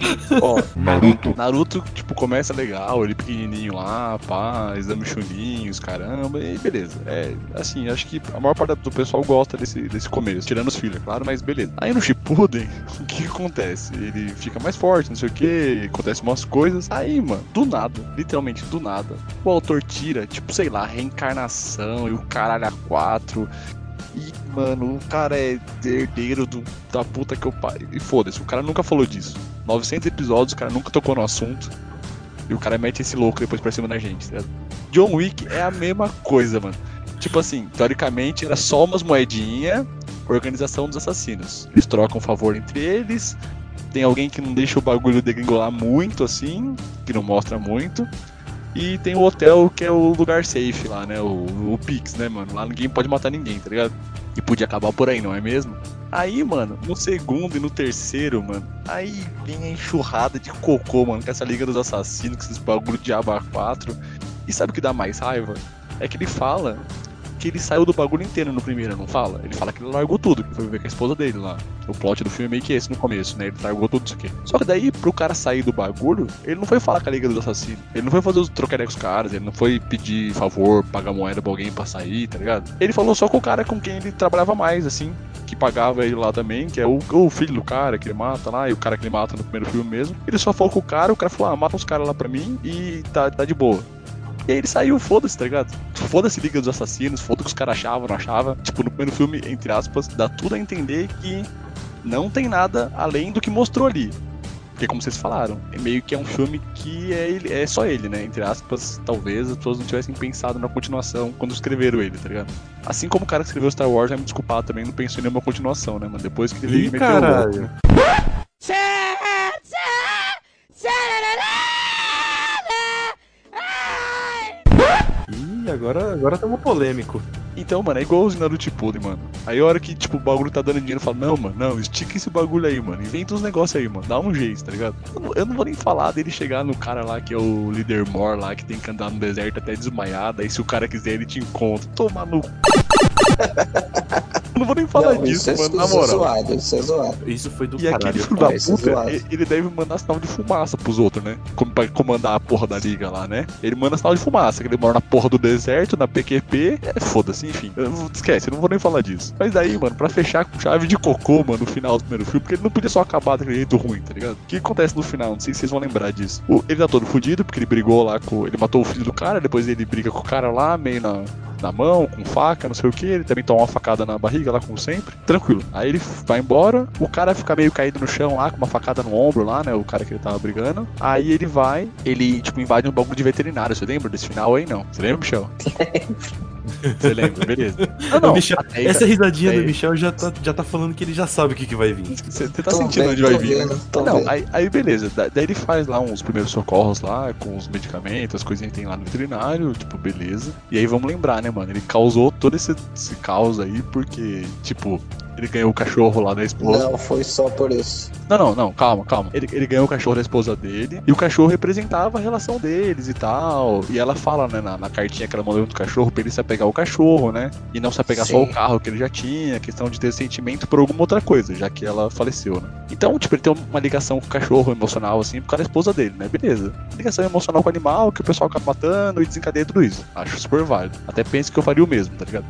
Ó, Naruto. Naruto, tipo, começa legal, ele pequenininho lá, pá, exame chuninhos, caramba, e beleza. É, assim, acho que a maior parte do pessoal gosta desse, desse começo, tirando os filhos, é claro, mas beleza. Aí no Shippuden, o que acontece? Ele fica mais forte, não sei o que, acontece umas coisas. Aí, mano, do nada, literalmente do nada, o autor tira, tipo, sei lá, reencarnação e o caralho a quatro. Mano, o cara é herdeiro do, da puta que eu pariu. E foda-se, o cara nunca falou disso. 900 episódios, o cara nunca tocou no assunto. E o cara mete esse louco depois pra cima da gente, tá? John Wick é a mesma coisa, mano. Tipo assim, teoricamente era só umas moedinhas, organização dos assassinos. Eles trocam favor entre eles. Tem alguém que não deixa o bagulho degringolar muito, assim, que não mostra muito. E tem o hotel que é o lugar safe lá, né? O, o Pix, né, mano? Lá ninguém pode matar ninguém, tá ligado? E podia acabar por aí, não é mesmo? Aí, mano, no segundo e no terceiro, mano, aí vem a enxurrada de cocô, mano, com essa Liga dos Assassinos, com esses bagulho de aba 4. E sabe o que dá mais raiva? É que ele fala que ele saiu do bagulho inteiro no primeiro, não fala? Ele fala que ele largou tudo, que foi viver com a esposa dele lá. O plot do filme é meio que esse no começo, né? Ele largou tudo isso aqui. Só que daí, pro cara sair do bagulho, ele não foi falar com a Liga dos Assassinos. Ele não foi fazer os trocaria com os caras, ele não foi pedir favor, pagar moeda pra alguém pra sair, tá ligado? Ele falou só com o cara com quem ele trabalhava mais, assim. que pagava ele lá também, que é o, o filho do cara que ele mata lá, e o cara que ele mata no primeiro filme mesmo. Ele só falou com o cara, o cara falou, ah, mata os caras lá pra mim e tá, tá de boa. E aí ele saiu, foda-se, tá ligado? Foda-se Liga dos Assassinos, foda-se o que os caras achavam, não achavam. Tipo, no primeiro filme, entre aspas, dá tudo a entender que não tem nada além do que mostrou ali. Porque, como vocês falaram, é meio que é um filme que é, ele, é só ele, né? Entre aspas, talvez as pessoas não tivessem pensado na continuação quando escreveram ele, tá ligado? Assim como o cara que escreveu Star Wars, vai me desculpar também, não pensou em nenhuma continuação, né, mano? Depois que ele Ih, meteu o louco, caralho. né? Agora agora estamos polêmico. Então, mano, é igualzinho Naruto Shippuden, mano. Aí a hora que, tipo, o bagulho tá dando dinheiro, fala, não, mano, não, estica esse bagulho aí, mano. Inventa uns negócios aí, mano. Dá um jeito, tá ligado? Eu não, eu não vou nem falar dele chegar no cara lá, que é o líder Mor lá, que tem que andar no deserto até desmaiado. Aí se o cara quiser, ele te encontra. Toma no... c****. Eu não vou nem falar Não, disso, isso é, mano, na isso é moral. zoado, isso é zoado. Isso foi do E aquele caralho. filho da É, é puta, zoado. ele deve mandar sinal de fumaça pros outros, né? Como pra comandar a porra da liga lá, né? Ele manda sinal de fumaça, que ele mora na porra do deserto, na PQP. É foda-se, enfim. Eu esquece, eu não vou nem falar disso. Mas daí, mano, pra fechar com chave de cocô, mano, no final do primeiro filme, porque ele não podia só acabar daquele jeito ruim, tá ligado? O que acontece no final? Não sei se vocês vão lembrar disso. O- ele tá todo fudido, porque ele brigou lá com. Ele matou o filho do cara, depois ele briga com o cara lá, meio na. Na mão, com faca, não sei o que, ele também toma uma facada na barriga lá, como sempre. Tranquilo. Aí ele vai embora, o cara fica meio caído no chão lá, com uma facada no ombro lá, né? O cara que ele tava brigando. Aí ele vai, ele, tipo, invade um bagulho de veterinário. Você lembra desse final aí? Não. Você lembra, Michel? Você lembra, beleza. Não, O Michel- Aí, essa risadinha aí- do Michel já tá, já tá falando que ele já sabe o que, que vai vir. Você tá Tô sentindo vendo, onde vai vir, né? vendo, Não, aí, aí beleza. Da- Daí ele faz lá uns primeiros socorros lá, com os medicamentos, as coisinhas que tem lá no veterinário, tipo, beleza. E aí vamos lembrar, né, mano? Ele causou todo esse, esse caos aí porque, tipo, ele ganhou o cachorro lá da esposa. Não, foi só por isso. Não, não, não, calma, calma. Ele, ele ganhou o cachorro da esposa dele e o cachorro representava a relação deles e tal. E ela fala, né, na, na cartinha que ela mandou do cachorro pra ele se apegar ao cachorro, né? E não se apegar só ao Sim. carro que ele já tinha, questão de ter sentimento por alguma outra coisa, já que ela faleceu, né? Então, tipo, ele tem uma ligação com o cachorro emocional, assim, por causa da esposa dele, né? Beleza. Ligação emocional com o animal, que o pessoal acaba matando e desencadeia tudo isso. Acho super válido. Até penso que eu faria o mesmo, tá ligado?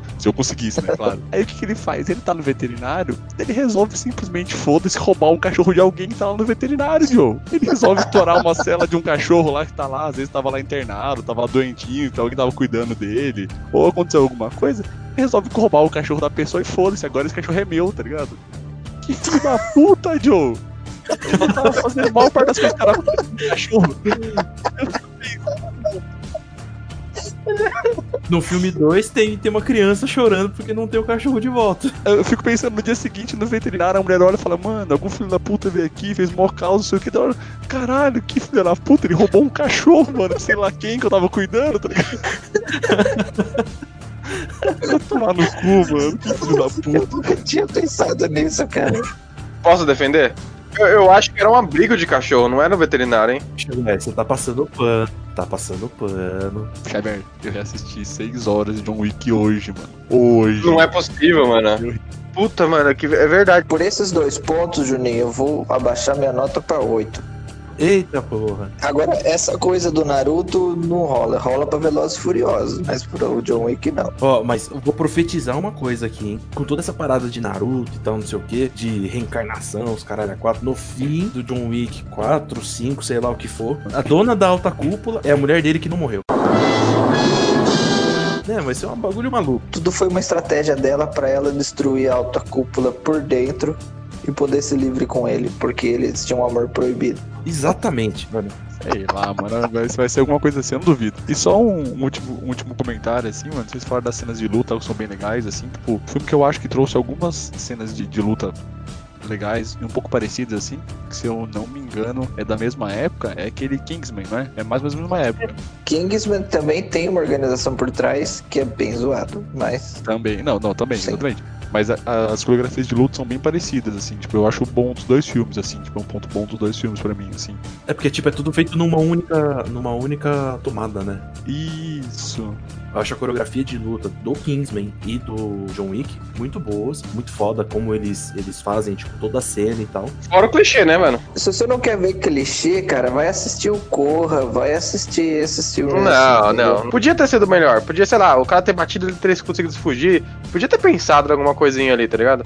Se eu conseguisse, né? Claro. Aí o que, que ele faz? Ele tá no veterinário, ele resolve simplesmente, foda-se, roubar um cachorro de alguém que tá lá no veterinário, Joe. Ele resolve estourar uma cela de um cachorro lá que tá lá, às vezes tava lá internado, tava lá doentinho, então alguém tava cuidando dele, ou aconteceu alguma coisa, ele resolve roubar o cachorro da pessoa e foda-se, agora esse cachorro é meu, tá ligado? Que filho da puta, Joe! Eu tava fazendo a maior parte das coisas que o cara o cachorro. No filme 2 tem, tem uma criança chorando porque não tem o cachorro de volta. Eu fico pensando no dia seguinte no veterinário, a mulher olha e fala, mano, algum filho da puta veio aqui, fez mó caos, não sei o que. Da hora, Caralho, que filho da puta, ele roubou um cachorro, mano, sei lá quem que eu tava cuidando, tá ligado? Vai tomar no cu, mano, que filho da Eu puta. nunca tinha pensado nisso, cara. Posso defender? Eu, eu acho que era um abrigo de cachorro, não era um veterinário, hein? É, você tá passando pano. Tá passando pano. Xavier, eu reassisti 6 horas de John Wick hoje, mano. Hoje. Não é possível, mano. Puta, mano, que é verdade. Por esses dois pontos, Juninho, eu vou abaixar minha nota pra 8. Eita porra. Agora, essa coisa do Naruto não rola. Rola pra Velozes e Furiosos, mas pro John Wick não. Ó, mas eu vou profetizar uma coisa aqui, hein? Com toda essa parada de Naruto e tal, não sei o que, de reencarnação, os caralho a quatro, no fim do John Wick 4, 5, sei lá o que for, a dona da alta cúpula é a mulher dele que não morreu. É, vai ser um bagulho maluco. Tudo foi uma estratégia dela pra ela destruir a alta cúpula por dentro e poder se livre com ele, porque eles tinham um amor proibido. Exatamente, mano. Sei lá, mano, vai, vai ser alguma coisa assim, eu não duvido. E só um, um último, um último comentário, assim, mano, vocês falaram das cenas de luta que são bem legais, assim, tipo, filme que eu acho que trouxe algumas cenas de, de luta legais e um pouco parecidas, assim, que se eu não me engano é da mesma época, é aquele Kingsman, não é? É mais ou menos mesma época. Kingsman também tem uma organização por trás que é bem zoado, mas Também, não, não, também, Sim. exatamente. Mas a- a- as coreografias de luta são bem parecidas, assim, tipo, eu acho bom dos dois filmes, assim, tipo, é um ponto bom dos dois filmes pra mim, assim. É porque, tipo, é tudo feito numa única, numa única tomada, né? Isso. Eu acho a coreografia de luta do Kingsman e do John Wick muito boas, muito foda como eles, eles fazem, tipo, toda a cena e tal. Fora o clichê, né, mano? Se você não quer ver clichê, cara, vai assistir o Corra, vai assistir esses filmes. Não, assim, não. Podia ter sido melhor. Podia, sei lá, o cara ter batido ele ter conseguido fugir. Podia ter pensado em alguma coisinha ali, tá ligado?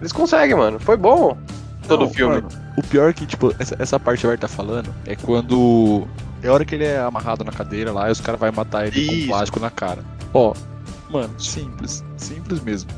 Eles conseguem, mano. Foi bom todo Não, o filme. mano, o pior é que, tipo, essa, essa parte que o tá falando é quando. É a hora que ele é amarrado na cadeira lá e os caras vão matar ele Isso. com plástico na cara. Ó, mano, simples. Simples mesmo.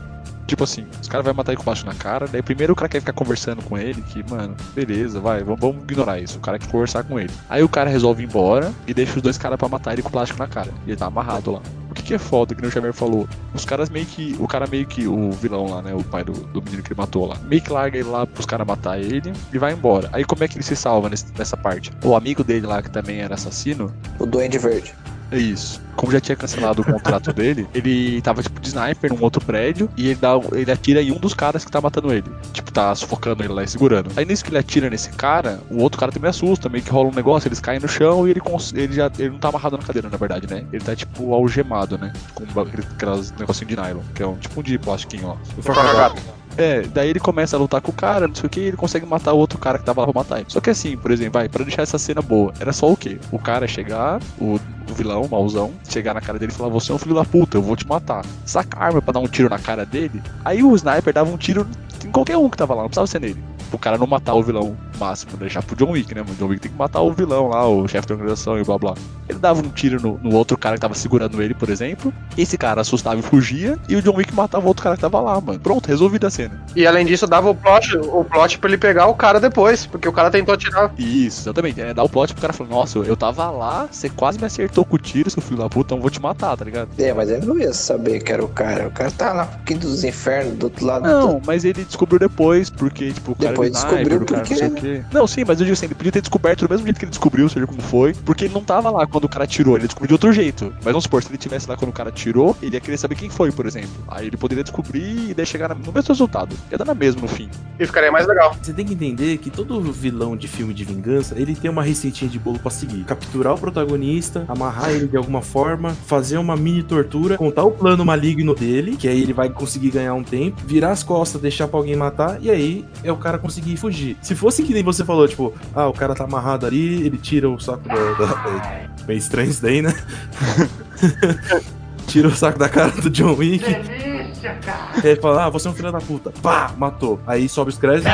Tipo assim, os caras vão matar ele com plástico na cara, daí primeiro o cara quer ficar conversando com ele, que, mano, beleza, vai, vamos, vamos ignorar isso. O cara quer conversar com ele. Aí o cara resolve ir embora e deixa os dois caras pra matar ele com plástico na cara. E ele tá amarrado lá. O que, que é foda, que o Xavier falou? Os caras meio que. O cara meio que. O vilão lá, né? O pai do, do menino que ele matou lá. Meio que larga ele lá pros caras matar ele e vai embora. Aí como é que ele se salva nesse- nessa parte? O amigo dele lá, que também era assassino, O Duende Verde. É isso. Como já tinha cancelado o contrato dele, ele tava tipo de sniper num outro prédio e ele, dá, ele atira em um dos caras que tá matando ele. Tipo, tá sufocando ele lá e segurando. Aí nisso que ele atira nesse cara, o outro cara também assusta, meio que rola um negócio, eles caem no chão e ele, ele já. Ele não tá amarrado na cadeira, na verdade, né? Ele tá tipo algemado, né? Com ba- aquele- aquelas negocinho de nylon, que é um tipo um de plastiquinho lá. Forca-gato. É, daí ele começa a lutar com o cara, não sei o que, e ele consegue matar o outro cara que tava lá pra matar ele. Só que assim, por exemplo, vai, pra deixar essa cena boa, era só o quê? O cara chegar, o, vilão, o mauzão, chegar na cara dele e falar, você é um filho da puta, eu vou te matar. Saca a arma pra dar um tiro na cara dele, aí o sniper dava um tiro em qualquer um que tava lá, não precisava ser nele. Pro cara não matar o vilão máximo, deixar pro John Wick, né? O John Wick tem que matar o vilão lá, o chefe da organização e blá blá. Ele dava um tiro no, no outro cara que tava segurando ele, por exemplo. Esse cara assustava e fugia. E o John Wick matava o outro cara que tava lá, mano. Pronto, resolvida a cena. E além disso, dava o plot, o plot pra ele pegar o cara depois. Porque o cara tentou atirar. Isso, exatamente. É, dá o plot pro cara falar, nossa, eu tava lá, você quase me acertou com o tiro, seu filho da puta, então eu vou te matar, tá ligado? É, mas ele não ia saber que era o cara. O cara tá lá quinto dos infernos, do outro lado. Não, mas ele descobriu depois, porque, tipo, o cara Depois era sniper, descobriu o cara porque- não sei o quê. Não, sim, mas eu digo assim, ele podia ter descoberto do mesmo jeito que ele descobriu, seja como foi, porque ele não tava lá quando o cara tirou, ele descobriu de outro jeito. Mas vamos supor, se ele tivesse lá quando o cara tirou, ele ia querer saber quem foi, por exemplo. Aí ele poderia descobrir e daí chegar no mesmo resultado. Ia dar na mesma no fim. E ficaria mais legal. Você tem que entender que todo vilão de filme de vingança, ele tem uma receitinha de bolo pra seguir. Capturar o protagonista, amarrar ele de alguma forma, fazer uma mini tortura, contar o plano maligno dele, que aí ele vai conseguir ganhar um tempo, virar as costas, deixar pra alguém matar, e aí é o cara conseguir fugir. Se fosse que nem você falou, tipo, ah, o cara tá amarrado ali, ele tira o saco da... da... Meio estranho isso daí, né? tira o saco da cara do John Wick. E aí fala, ah, você é um filho da puta. Pá, matou. Aí sobe os créditos.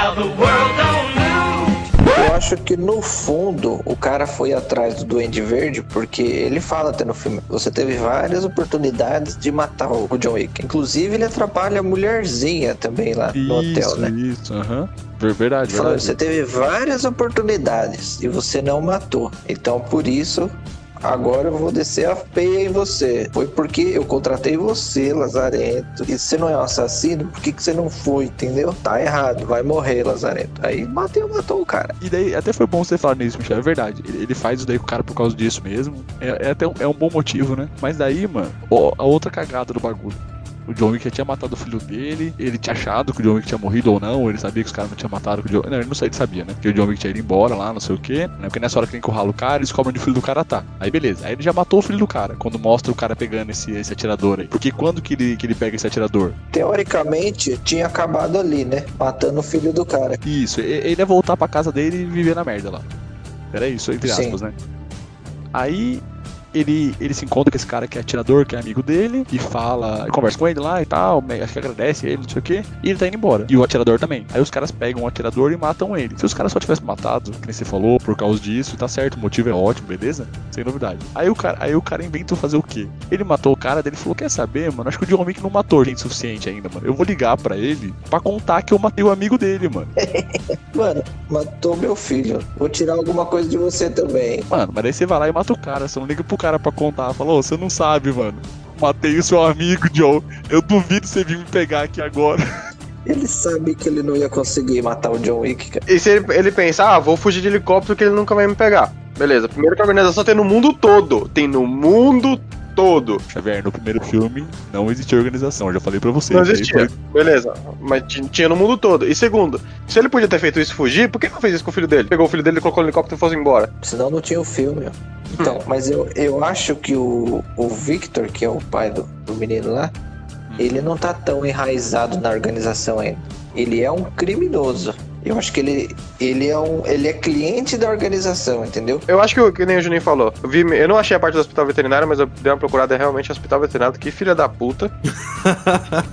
Eu acho que no fundo o cara foi atrás do Duende Verde porque ele fala até no filme: você teve várias oportunidades de matar o John Wick. Inclusive, ele atrapalha a mulherzinha também lá no hotel, né? isso, aham. Ver- Verdade, verdade. você teve várias oportunidades e você não matou. Então, por isso, agora eu vou descer a peia em você. Foi porque eu contratei você, Lazarento. E você não é um assassino, por que, que você não foi, entendeu? Tá errado, vai morrer, Lazarento. Aí bateu, matou o cara. E daí, até foi bom você falar nisso, Michel, é verdade. Ele, faz isso daí com o cara por causa disso mesmo. É, é até um, é um bom motivo, né? Mas daí, mano, ó, a outra cagada do bagulho. O John Wick já tinha matado o filho dele, ele tinha achado que o John Wick tinha morrido ou não, ele sabia que os caras não tinham matado o John Não, ele não sabia, ele sabia, né? Que o John Wick tinha ido embora lá, não sei o quê. Né? Porque nessa hora que ele encurrala o cara, eles descobrem onde o filho do cara tá. Aí beleza, aí ele já matou o filho do cara, quando mostra o cara pegando esse, esse atirador aí. Porque quando que ele, que ele pega esse atirador? Teoricamente, tinha acabado ali, né? Matando o filho do cara. Isso, ele ia voltar pra casa dele e viver na merda lá. Era isso, entre Sim. aspas, né? Aí ele, ele se encontra com esse cara que é atirador, que é amigo dele, e fala, conversa com ele lá e tal, acho que agradece ele, não sei o que, e ele tá indo embora. E o atirador também. Aí os caras pegam o atirador e matam ele. Se os caras só tivessem matado, que nem você falou, por causa disso, tá certo, o motivo é ótimo, beleza? Sem novidade. Aí o cara, aí o cara inventou fazer o quê? Ele matou o cara dele e falou: Quer saber, mano? Acho que o John Wick não matou gente suficiente ainda, mano. Eu vou ligar pra ele pra contar que eu matei o amigo dele, mano. Mano, matou meu filho. Vou tirar alguma coisa de você também. Mano, mas daí você vai lá e mata o cara. Você não liga pro cara pra contar. Falou, você não sabe, mano. Matei o seu amigo, Joe. Eu duvido você vir me pegar aqui agora. Ele sabe que ele não ia conseguir matar o John Wick, cara. E se ele, ele pensar, ah, vou fugir de helicóptero que ele nunca vai me pegar. Beleza, primeiro que a organização tem no mundo todo. Tem no mundo todo. Xavier, no primeiro filme não existia organização, eu já falei pra você. Não existia. foi- Beleza. Mas ti- tinha no mundo todo. E segundo, se ele podia ter feito isso e fugir, por que não fez isso com o filho dele? Pegou o filho dele, colocou no helicóptero e foi embora. Senão não tinha o filme. ó. Então, mas eu, eu acho que o, o Victor, que é o pai do, do menino lá, ele não tá tão enraizado na organização ainda. Ele é um criminoso. Eu acho que ele, ele, é um, ele é cliente da organização, entendeu? Eu acho que, o- que nem o Juninho falou. Eu, vi, eu não achei a parte do hospital veterinário, mas eu dei uma procurada é realmente hospital veterinário. Que filha da puta.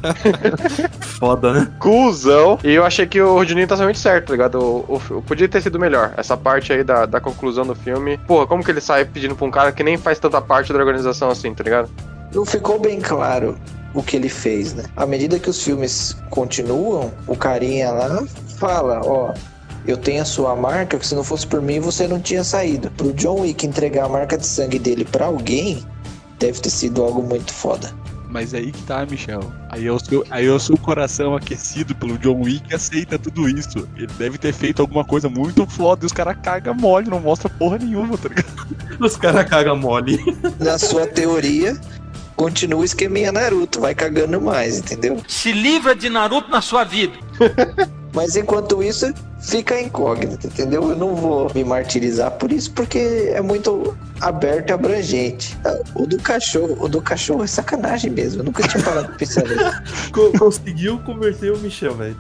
Foda, né? Cusão. E eu achei que o Juninho tá somente certo, tá ligado? O, o- podia ter sido melhor. Essa parte aí da, da conclusão do filme. Porra, como que ele sai pedindo pra um cara que nem faz tanta parte da organização assim, tá ligado? Não ficou bem claro o que ele fez, né? À medida que os filmes continuam, o carinha lá fala, ó, eu tenho a sua marca, que se não fosse por mim você não tinha saído. Pro John Wick entregar a marca de sangue dele pra alguém, deve ter sido algo muito foda. Mas aí que tá, Michel. Aí é, o seu, aí é o seu coração aquecido pelo John Wick e aceita tudo isso. Ele deve ter feito alguma coisa muito foda e os caras cagam mole, não mostra porra nenhuma, tá ligado? Os caras cagam mole. Na sua teoria, continua o esqueminha Naruto, vai cagando mais, entendeu? Se livra de Naruto na sua vida. Mas enquanto isso, fica incógnito, entendeu? Eu não vou me martirizar por isso, porque é muito aberto e abrangente. O do cachorro, o do cachorro é sacanagem mesmo. Eu nunca tinha parado pra pensar nisso. Co- conseguiu converter o Michel, velho.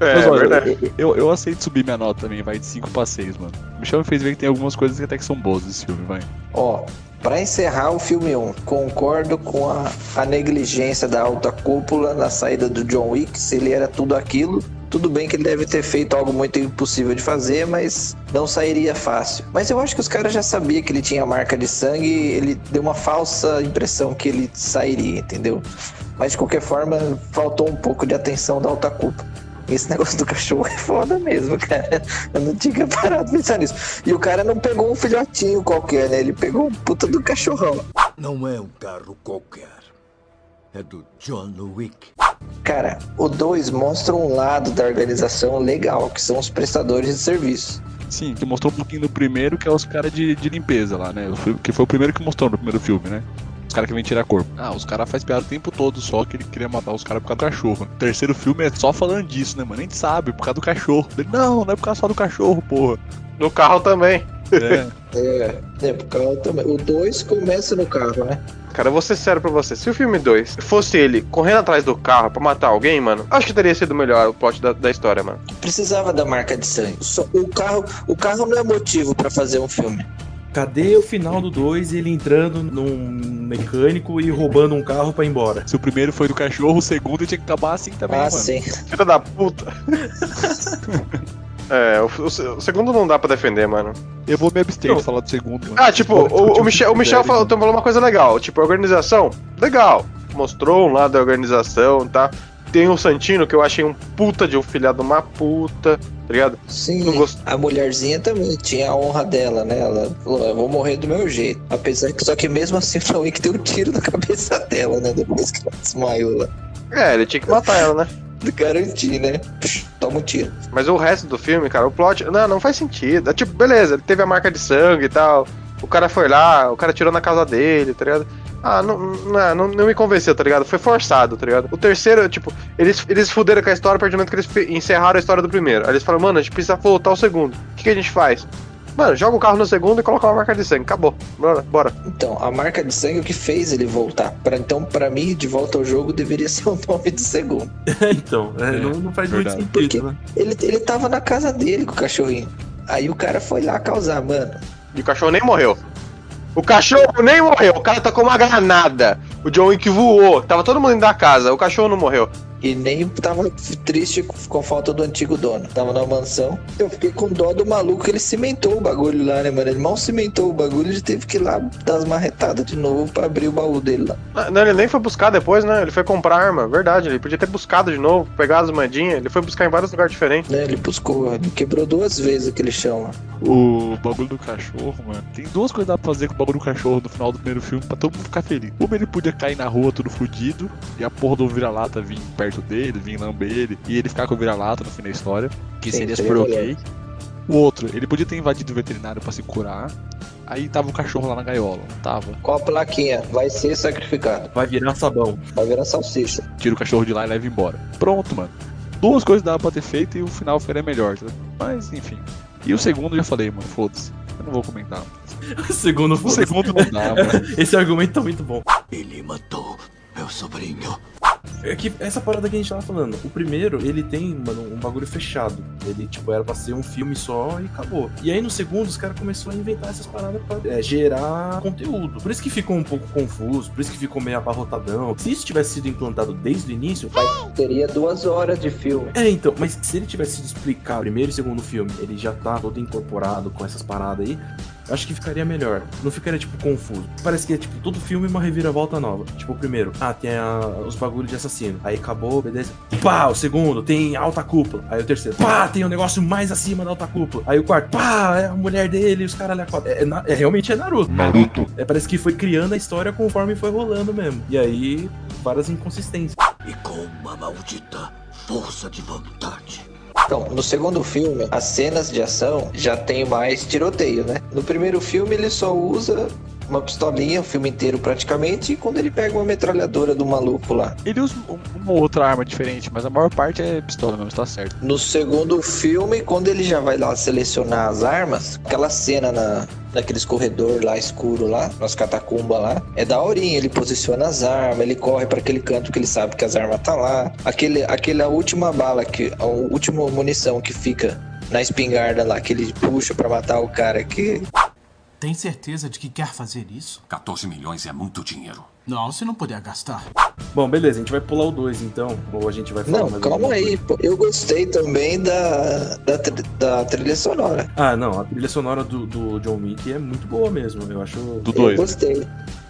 É, Mas olha, verdade. Eu, eu aceito subir minha nota também, vai de 5 pra 6, mano. O Michel me fez ver que tem algumas coisas que até que são boas desse filme, vai. Ó, pra encerrar o filme 1, concordo com a, a negligência da alta cúpula na saída do John Wick, se ele era tudo aquilo. Tudo bem que ele deve ter feito algo muito impossível de fazer, mas não sairia fácil. Mas eu acho que os caras já sabiam que ele tinha marca de sangue ele deu uma falsa impressão que ele sairia, entendeu? Mas de qualquer forma, faltou um pouco de atenção da alta cúpula. Esse negócio do cachorro é foda mesmo, cara. Eu não tinha parado pra pensar nisso. E o cara não pegou um filhotinho qualquer, né? Ele pegou um puta do cachorrão. Não é um carro qualquer. É do John Wick. Cara, o 2 mostra um lado da organização legal, que são os prestadores de serviço. Sim, que mostrou um pouquinho no primeiro, que é os caras de, de limpeza lá, né? Que foi o primeiro que mostrou no primeiro filme, né? Os caras que vêm tirar corpo. Ah, os caras fazem piada o tempo todo, só que ele queria matar os caras por causa do cachorro. O terceiro filme é só falando disso, né, mano? A gente sabe, por causa do cachorro. Ele, não, não é por causa só do cachorro, porra. No carro também. É. É, é por causa também. O 2 começa no carro, né? Cara, eu vou ser sério pra você. Se o filme 2 fosse ele correndo atrás do carro pra matar alguém, mano, acho que teria sido melhor o plot da, da história, mano. Precisava da marca de sangue. Só- o, carro, o carro não é motivo pra fazer um filme. Cadê o final do 2 ele entrando num mecânico e roubando um carro pra ir embora? Se o primeiro foi do cachorro, o segundo tinha que acabar assim também, ah, mano. sim. Filha da puta. é, o, o- o segundo não dá pra defender, mano. Eu vou me abster de falar do segundo, mano. Ah, tipo, o, o Michel, o Michel falou, mano. falou uma coisa legal. Tipo, a organização, legal. Mostrou um lado da organização, tá? Tem o Santino, que eu achei um puta de um filhado de uma puta, tá ligado? Sim, Não gosto. a mulherzinha também tinha a honra dela, né? Ela falou, eu vou morrer do meu jeito. Apesar que, só que mesmo assim o John Wick deu um tiro na cabeça dela, né? Depois que ela desmaiou lá. É, ele tinha que matar ela, né? Garantir, né? Toma um tiro. Mas o resto do filme, cara, o plot. Não, não faz sentido. É tipo, beleza, ele teve a marca de sangue e tal. O cara foi lá, o cara tirou na casa dele, tá ligado? Ah, não, não, não, não me convenceu, tá ligado? Foi forçado, tá ligado? O terceiro, tipo, eles, eles fuderam com a história a partir do momento que eles encerraram a história do primeiro. Aí eles falaram, mano, a gente precisa voltar ao segundo. O que, que a gente faz? Mano, joga o carro no segundo e coloca uma marca de sangue. Acabou. Bora, bora. Então, a marca de sangue é o que fez ele voltar. Pra, então, pra mim, de volta ao jogo deveria ser o nome do segundo. então, é, É, não, não faz verdade. muito sentido, Porque- né? Ele, ele tava na casa dele com o cachorrinho. Aí o cara foi lá causar, mano. E o cachorro nem morreu. O cachorro nem morreu. O cara tacou uma granada. O John Wick voou. Tava todo mundo dentro da casa. O cachorro não morreu. E nem tava triste com a falta do antigo dono. Tava na mansão. Eu fiquei com dó do maluco que ele cimentou o bagulho lá, né, mano? Ele mal cimentou o bagulho, ele teve que ir lá dar as marretadas de novo pra abrir o baú dele lá. Ah, Não, ele nem foi buscar depois, né? Ele foi comprar arma, verdade. Ele podia ter buscado de novo, pegar as mandinhas. Ele foi buscar em vários lugares diferentes. Né? Ele buscou, ele quebrou duas vezes aquele chão lá. O bagulho do cachorro, mano. Tem duas coisas que dá pra fazer com o bagulho do cachorro no final do primeiro filme pra todo mundo ficar feliz. Uma, ele podia cair na rua todo fudido e a porra do vira-lata vir perto dele, vir lamber ele e ele ficar com o vira-lata no fim da história. Que Sim, seria super melhor. ok. O outro, ele podia ter invadido o veterinário pra se curar. Aí tava o cachorro lá na gaiola. Tava. Com a plaquinha, vai ser sacrificado. Vai virar sabão. Vai virar salsicha. Tira o cachorro de lá e leva embora. Pronto, mano. Duas coisas dava pra ter feito e o final seria melhor. tá? Mas, enfim. E o segundo eu já falei, mano, foda-se. Eu não vou comentar. O segundo, O segundo não dá, mano. Esse argumento tá muito bom. Ele matou meu sobrinho. É que essa parada que a gente tava falando. O primeiro, ele tem, mano, um bagulho fechado. Ele, tipo, era pra ser um filme só e acabou. E aí no segundo, os caras começaram a inventar essas paradas pra é, gerar conteúdo. Por isso que ficou um pouco confuso, por isso que ficou meio abarrotadão. Se isso tivesse sido implantado desde o início, vai. Teria duas horas de filme. É, então, mas se ele tivesse sido explicar o primeiro e segundo filme, ele já tá todo incorporado com essas paradas aí. Eu Acho que ficaria melhor. Não ficaria, tipo, confuso. Parece que é, tipo, todo filme uma reviravolta nova. Tipo, o primeiro, ah, tem a- os bagulhos de assassino. Aí acabou, beleza. Pá, o segundo, tem alta cúpula. Aí o terceiro, pá, tem um negócio mais acima da alta cúpula. Aí o quarto, pá, é a mulher dele, os caras ali a quatro. É, é na- é- realmente é Naruto. Naruto. É, parece que foi criando a história conforme foi rolando mesmo. E aí, várias inconsistências. E com uma maldita força de vontade. Então, no segundo filme, as cenas de ação já tem mais tiroteio, né? No primeiro filme, ele só usa uma pistolinha o filme inteiro praticamente, e quando ele pega uma metralhadora do maluco lá. Ele usa um- uma outra arma diferente, mas a maior parte é pistola mesmo, tá certo. No segundo filme, quando ele já vai lá selecionar as armas, aquela cena na, naqueles corredor lá escuro lá, nas catacumbas lá, é daorinha, ele posiciona as armas, ele corre para aquele canto que ele sabe que as armas tá lá. Aquele, aquela última bala que a última munição que fica na espingarda lá que ele puxa pra matar o cara que Tem certeza de que quer fazer isso? 14 milhões é muito dinheiro. Não, se não puder gastar. Bom, beleza, a gente vai pular o 2 então. Ou a gente vai falar Não, mais calma aí, pô. Eu gostei também da, da, tri- da trilha sonora. Ah, não, a trilha sonora do, do John Wick é muito boa mesmo. Eu acho. Do Eu 2. gostei.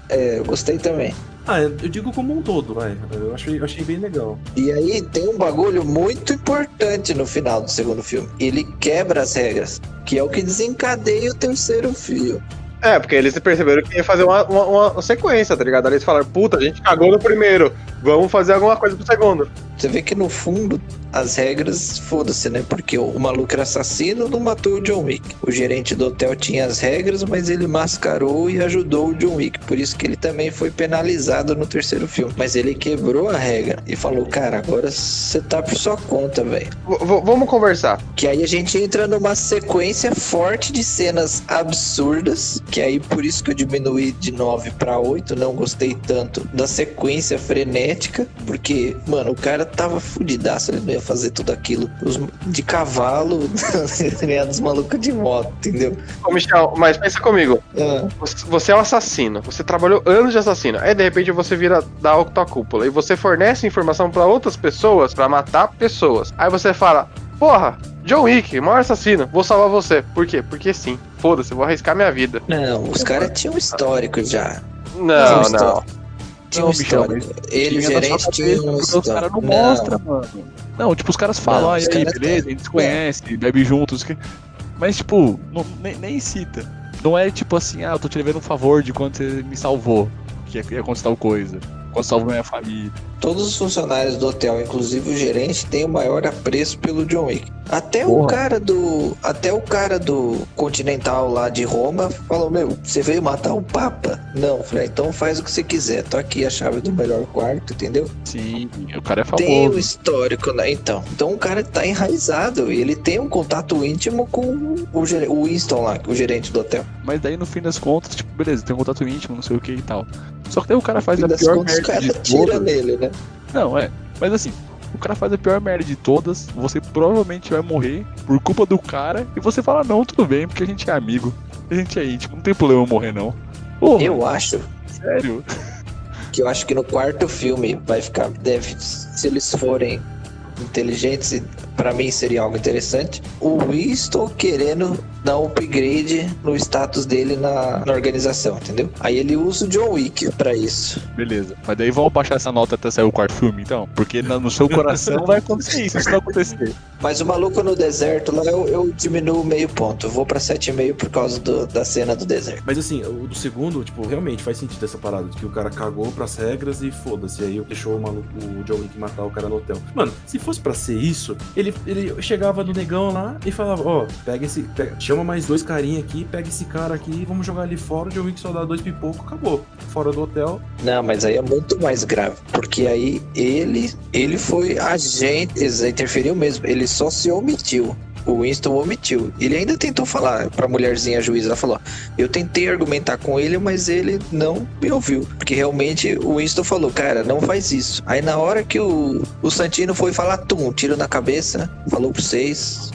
É, eu gostei também. Ah, eu digo como um todo, vai. Eu achei, eu achei bem legal. E aí tem um bagulho muito importante no final do segundo filme. Ele quebra as regras, que é o que desencadeia o terceiro filme. É, porque eles perceberam que ia fazer uma, uma- uma sequência, tá ligado? Aí eles falaram, puta, a gente cagou no primeiro, vamos fazer alguma coisa pro segundo. Você vê que no fundo as regras, foda-se, né? Porque o, maluco era assassino, não matou o John Wick. O gerente do hotel tinha as regras, mas ele mascarou e ajudou o John Wick. Por isso que ele também foi penalizado no terceiro filme. Mas ele quebrou a regra e falou: Cara, agora você tá por sua conta, velho. Vamos conversar. Que aí a gente entra numa sequência forte de cenas absurdas, que aí por isso que eu diminuí de 9 pra 8, não gostei tanto da sequência frenética, porque, mano, o cara tava fudidaço, ele não ia fazer tudo aquilo Os- de cavalo, dos malucos de moto, entendeu? Ô, Michel, mas pensa comigo. Ah, Você- é um assassino, você trabalhou anos de assassino. Aí de repente você vira da alta cúpula e você fornece informação pra outras pessoas pra matar pessoas. Aí você fala: Porra, John Wick, maior assassino, vou salvar você. Por quê? Porque sim. Foda-se, eu vou arriscar minha vida. não, os caras tinham um histórico já. Não, um não. Tinha um Não, Michel, histórico. Ele, Tinha gerente, tinha um Os caras não histórico. mostram, mano. Não, tipo, os caras falam, Não, ah, os e aí, caras beleza, têm. a gente se conhece, bebe juntos. que- Mas, tipo, não- nem, nem cita. Não é tipo assim, ah, eu tô te levando um favor de quando você me salvou. Que ia acontecer tal coisa. Quando salvou minha família. Todos os funcionários do hotel, inclusive o gerente, tem o maior apreço pelo John Wick. Até o Porra. cara do. Até o cara do Continental lá de Roma falou: Meu, você veio matar o Papa? Não, falei, então faz o que você quiser. Tô aqui a chave do melhor quarto, entendeu? Sim, o cara é Tem um famoso. histórico, né? Então. Então o cara tá enraizado e ele tem um contato íntimo com o, ger- o Winston lá, o gerente do hotel. Mas daí no fim das contas, tipo, beleza, tem um contato íntimo, não sei o que e tal. Só que daí o cara faz a pior o merda cara tira nele, né? Não, é. Mas assim, o cara faz a pior merda de todas, você provavelmente vai morrer por culpa do cara, e você fala, não, tudo bem, porque a gente é amigo. A gente é íntimo, não tem problema eu morrer, não. Porra, Eu acho sério. que eu acho que no quarto filme vai ficar deve se eles forem inteligentes e pra mim seria algo interessante o Winston querendo dar um upgrade no status dele na, na organização entendeu aí ele usa o John Wick pra isso Beleza. Mas daí vamos baixar essa nota até sair o quarto filme, então. Porque na- no seu coração vai acontecer isso, isso vai acontecer. mas o maluco no deserto lá eu, eu diminuo meio ponto eu vou pra 7,5 por causa do- da cena do deserto Mas assim, o do segundo, tipo, realmente faz sentido essa parada de que o cara cagou pras regras e foda-se. Aí deixou o maluco, o John Wick matar o cara no hotel. Mano, se fosse pra ser isso, ele, ele chegava no negão lá e falava: Ó, pega esse. pega- chama mais dois carinha aqui, pega esse cara aqui, vamos jogar ali fora. O John Wick só dá dois pipocos, acabou. Fora do hotel. Não, mas aí é muito mais grave, porque aí ele, ele foi agente, ele interferiu mesmo, ele só se omitiu. O Winston omitiu. Ele ainda tentou falar pra mulherzinha juíza, ela falou: "Eu tentei argumentar com ele, mas ele não me ouviu". Porque realmente o Winston falou: "Cara, não faz isso". Aí na hora que o, o Santino foi falar tum, tiro na cabeça, falou pra vocês,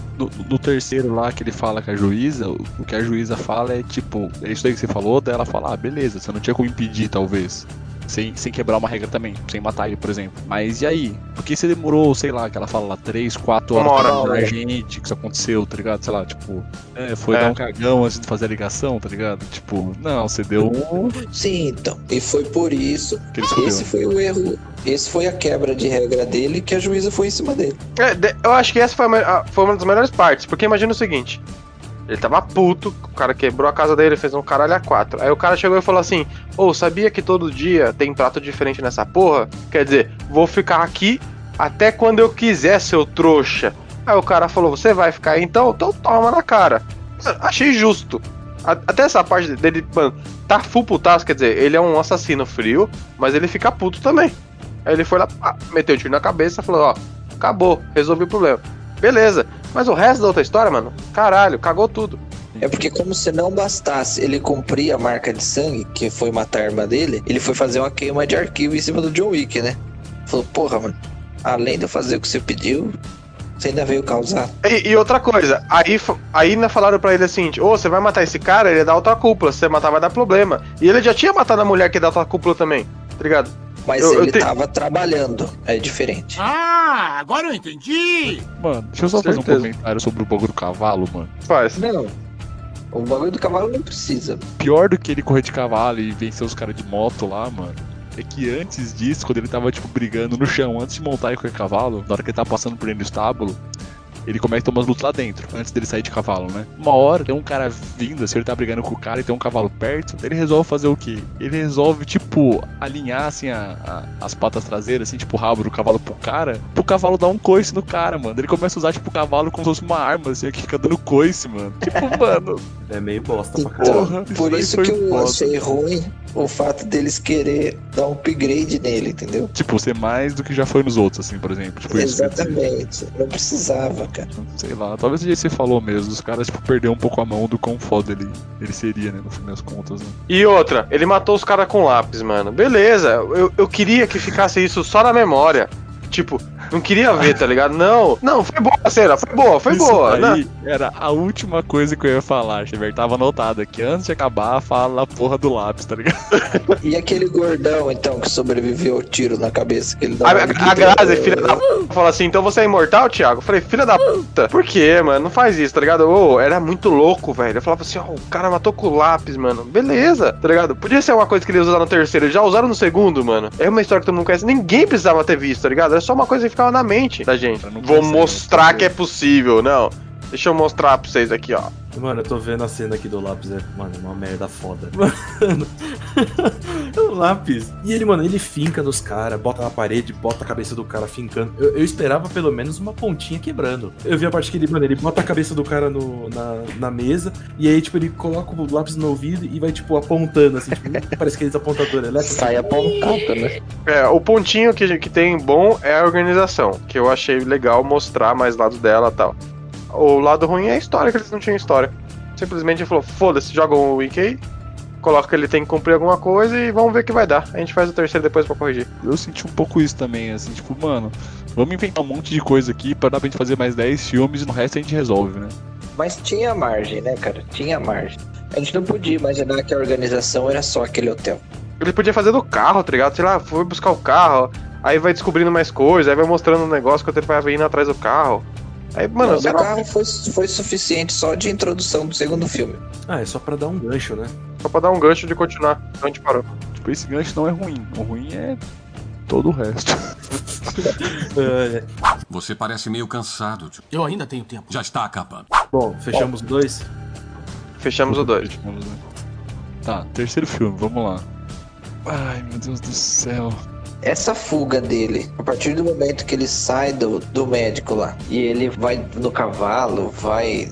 no terceiro lá que ele fala com a juíza, o, que a juíza fala é tipo, é isso aí que você falou, daí ela fala, ah, beleza, você não tinha como impedir, talvez. Sem, sem quebrar uma regra também, sem matar ele, por exemplo. Mas e aí? Por que você demorou, sei lá, que ela fala lá, 3, 4 horas Uma hora. pra avisar a gente que isso aconteceu, tá ligado? Sei lá, tipo, é, foi É. dar um cagão antes de fazer a ligação, tá ligado? Tipo, não, você deu um. Sim, então. E foi por isso. Que ele. Esse foi o erro. Esse foi a quebra de regra dele que a juíza foi em cima dele. É, eu acho que essa foi, a- foi uma das melhores partes, porque imagina o seguinte: ele tava puto, o cara quebrou a casa dele, fez um caralho a quatro. Aí o cara chegou e falou assim: Ô, sabia que todo dia tem prato diferente nessa porra? Quer dizer, vou ficar aqui até quando eu quiser, seu trouxa. Aí o cara falou: Você vai ficar aí então? Então toma na cara. Achei justo. Até essa parte dele, mano, tá full putaço, quer dizer, ele é um assassino frio, mas ele fica puto também. Aí ele foi lá, meteu o tiro na cabeça falou, ó, acabou, resolvi o problema. Beleza. Mas o resto da outra história, mano, caralho, cagou tudo. É porque como se não bastasse ele cumprir a marca de sangue, que foi matar a irmã dele, ele foi fazer uma queima de arquivo em cima do John Wick, né? Falou, porra, mano, além de eu fazer o que você pediu, você ainda veio causar. E, e outra coisa, aí, aí ainda falaram pra ele assim, ô, você vai matar esse cara, ele é da outra cúpula, se você matar vai dar problema. E ele já tinha matado a mulher que é da outra cúpula também, tá ligado? Mas Eu- eu ele te- tava trabalhando, é diferente. Ah, agora eu entendi! Mano, deixa eu só fazer um comentário sobre o bagulho do cavalo, mano. Faz. Não, o bagulho do cavalo não precisa. Pior do que ele correr de cavalo e vencer os caras de moto lá, mano. É que antes disso, quando ele tava, tipo, brigando no chão, antes de montar e correr cavalo, na hora que ele tava passando por dentro do estábulo, ele começa a tomar as lutas lá dentro, antes dele sair de cavalo, né? Uma hora tem um cara vindo, assim, ele tá brigando com o cara e tem um cavalo perto, ele resolve fazer o quê? Ele resolve, tipo, alinhar, assim, a- a- as patas traseiras, assim, tipo, o rabo do cavalo pro cara, pro cavalo dar um coice no cara, mano. Ele começa a usar, tipo, o cavalo como se fosse uma arma, assim, que fica dando coice, mano. Tipo, mano, É meio bosta pra caralho. Então, isso por isso foi que eu achei ruim o fato deles querer dar um upgrade nele, entendeu? tipo, ser mais do que já foi nos outros, assim, por exemplo. Tipo. Exatamente. Não precisava, cara. Sei lá, talvez que você falou mesmo. Os caras, tipo, perderam um pouco a mão do quão foda ele, ele seria, né? No fim das contas, né? E outra, ele matou os caras com lápis, mano. Beleza, eu, eu queria que ficasse isso só na memória. Tipo, não queria ver, tá ligado? Não, não, foi boa a cena, foi boa, foi Isso boa. né? daí era a última coisa que eu ia falar, Xavier. Tava anotado aqui. Antes de acabar, fala a porra do lápis, tá ligado? E aquele gordão, então, que sobreviveu ao tiro na cabeça que ele dá A, a, a Grazi, filha da puta, fala assim, então você é imortal, Thiago? Eu falei, filha da puta, por quê, mano? Não faz isso, tá ligado? Ô, era muito louco, velho. Eu falava assim, ó, o cara matou com lápis, mano. Beleza, tá ligado? Podia ser uma coisa que eles usaram no terceiro, eles já usaram no segundo, mano. É uma história que todo mundo conhece. Ninguém precisava ter visto, tá ligado? Era só uma coisa que ficava na mente da gente. Vou mostrar que é possível, não. Deixa eu mostrar pra vocês aqui, ó. Mano, eu tô vendo a cena aqui do lápis, é, mano, uma merda foda. Mano, é um lápis. E ele, mano, ele finca nos caras, bota na parede, bota a cabeça do cara fincando. Eu, eu esperava pelo menos uma pontinha quebrando. Eu vi a parte que ele, mano, ele bota a cabeça do cara no, na, na mesa, e aí, tipo, ele coloca o lápis no ouvido e vai, tipo, apontando, assim, tipo, parece aqueles apontadores elétricos. Sai apontado, né? É, o pontinho que, que tem bom é a organização, que eu achei legal mostrar mais lados dela e tal. O lado ruim é a história, que eles não tinham história. Simplesmente ele falou, foda-se, joga um wiki coloca que ele tem que cumprir alguma coisa e vamos ver o que vai dar. A gente faz o terceiro depois pra corrigir. Eu senti um pouco isso também, assim, tipo, mano, vamos inventar um monte de coisa aqui pra dar pra gente fazer mais 10 filmes e no resto a gente resolve, né? Mas tinha margem, né, cara? Tinha margem. A gente não podia imaginar que a organização era só aquele hotel. Ele podia fazer do carro, tá ligado? Sei lá, foi buscar o carro, aí vai descobrindo mais coisas, aí vai mostrando um negócio que ele vai indo atrás do carro. Aí, mano, Não, o carro foi, foi suficiente só de introdução do segundo filme. Ah, é só pra dar um gancho, né? só pra dar um gancho de continuar onde a gente parou. Tipo, esse gancho não é ruim. O ruim é todo o resto. É, Você parece meio cansado. tio. Eu ainda tenho tempo. Já está acabando. bom, fechamos dois. Fechamos o dois. Vamos, né? Tá, terceiro filme, vamos lá. Ai, meu Deus do céu. Essa fuga dele, a partir do momento que ele sai do, do médico lá e ele vai no cavalo, vai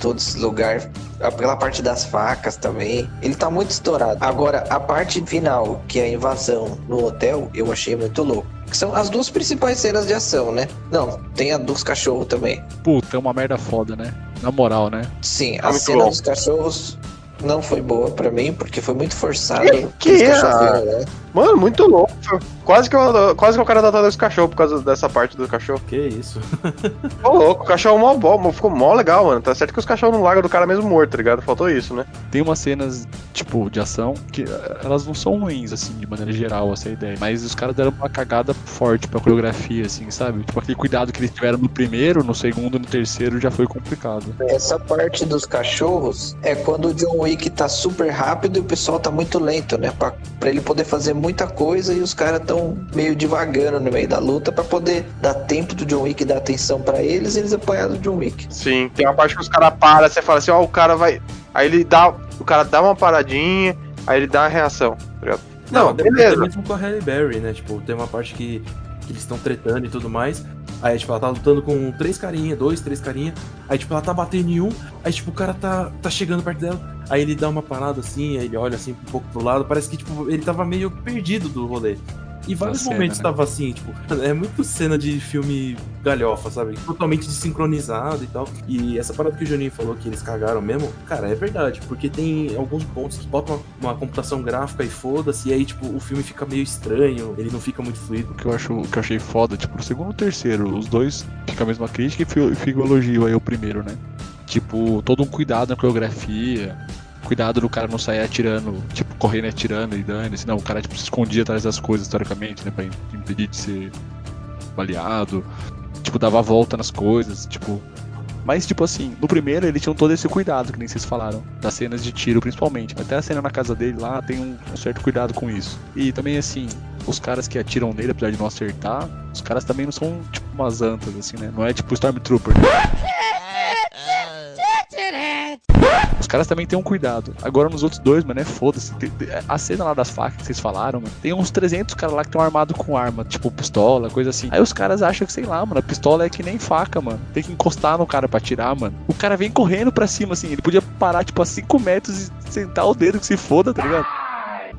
todo esse lugar, pela parte das facas também, ele tá muito estourado. Agora, a parte final, que é a invasão no hotel, eu achei muito louco. Que são as duas principais cenas de ação, né? Não, tem a dos cachorros também. Puta, é uma merda foda, né? Na moral, né? Sim, a muito cena bom. dos cachorros não foi boa pra mim, porque foi muito forçado. Que- que Os é? né? Mano, muito louco. Quase que, eu, quase que o cara tá dando esse cachorro por causa dessa parte do cachorro. Que isso? Ô, louco, o cachorro mó bom, ficou mó legal, mano. Tá certo que os cachorros não largam do cara mesmo morto, tá ligado? Faltou isso, né? Tem umas cenas, tipo, de ação que eh, elas não são ruins, assim, de maneira geral, essa ideia. Mas os caras deram uma cagada forte pra coreografia, assim, sabe? Tipo, aquele cuidado que eles tiveram no primeiro, no segundo no terceiro já foi complicado. Essa parte dos cachorros é quando o John Wick tá super rápido e o pessoal tá muito lento, né? Pra, pra ele poder fazer muita coisa e os caras tão meio devagando no meio da luta pra poder dar tempo do John Wick dar atenção pra eles e eles apanhar do John Wick. Sim, tem uma parte que os caras param, você fala assim, ó, o cara vai. Aí ele dá. O cara dá uma paradinha, aí ele dá a reação, tá? Não, até beleza. mesmo com a Halle Berry, né? Tipo, tem uma parte que, que eles estão tretando e tudo mais. Aí, tipo, ela tá lutando com três carinha, dois, três carinha. Aí, tipo, ela tá batendo em um. Aí, tipo, o cara tá, tá chegando perto dela. Aí ele dá uma parada assim, aí ele olha assim um pouco pro lado. Parece que, tipo, ele tava meio perdido do rolê. E vários cena, momentos né? tava assim, tipo, é muito cena de filme galhofa, sabe? Totalmente desincronizado e tal. E essa parada que o Juninho falou que eles cagaram mesmo, cara, é verdade, porque tem alguns pontos que botam uma, uma computação gráfica e foda-se, e aí, tipo, o filme fica meio estranho, ele não fica muito fluido. O que eu, acho, o que eu achei foda, tipo, no segundo e no terceiro, os dois fica a mesma crítica e fi- fica o elogio aí o primeiro, né? Tipo, todo um cuidado na coreografia, cuidado do cara não sair atirando, tipo, correndo e atirando e dane-se. Não, o cara, tipo, se escondia atrás das coisas, historicamente, né? Pra im- impedir de ser baleado. Tipo, dava a volta nas coisas, tipo... Mas, tipo assim, no primeiro eles tinham todo esse cuidado, que nem vocês falaram, das cenas de tiro principalmente. Até a cena na casa dele lá tem um, um certo cuidado com isso. E também, assim, os caras que atiram nele, apesar de não acertar, os caras também não são, tipo, umas antas, assim, né? Não é tipo Stormtrooper. Os caras também têm um cuidado. Agora nos outros dois, mano, é foda-se. A cena lá das facas que vocês falaram, mano, tem uns 300 caras lá que estão armados com arma, tipo pistola, coisa assim. Aí os caras acham que, sei lá, mano, a pistola é que nem faca, mano. Tem que encostar no cara pra atirar, mano. O cara vem correndo pra cima, assim. Ele podia parar, tipo, a 5 metros e sentar o dedo que se foda, tá ligado?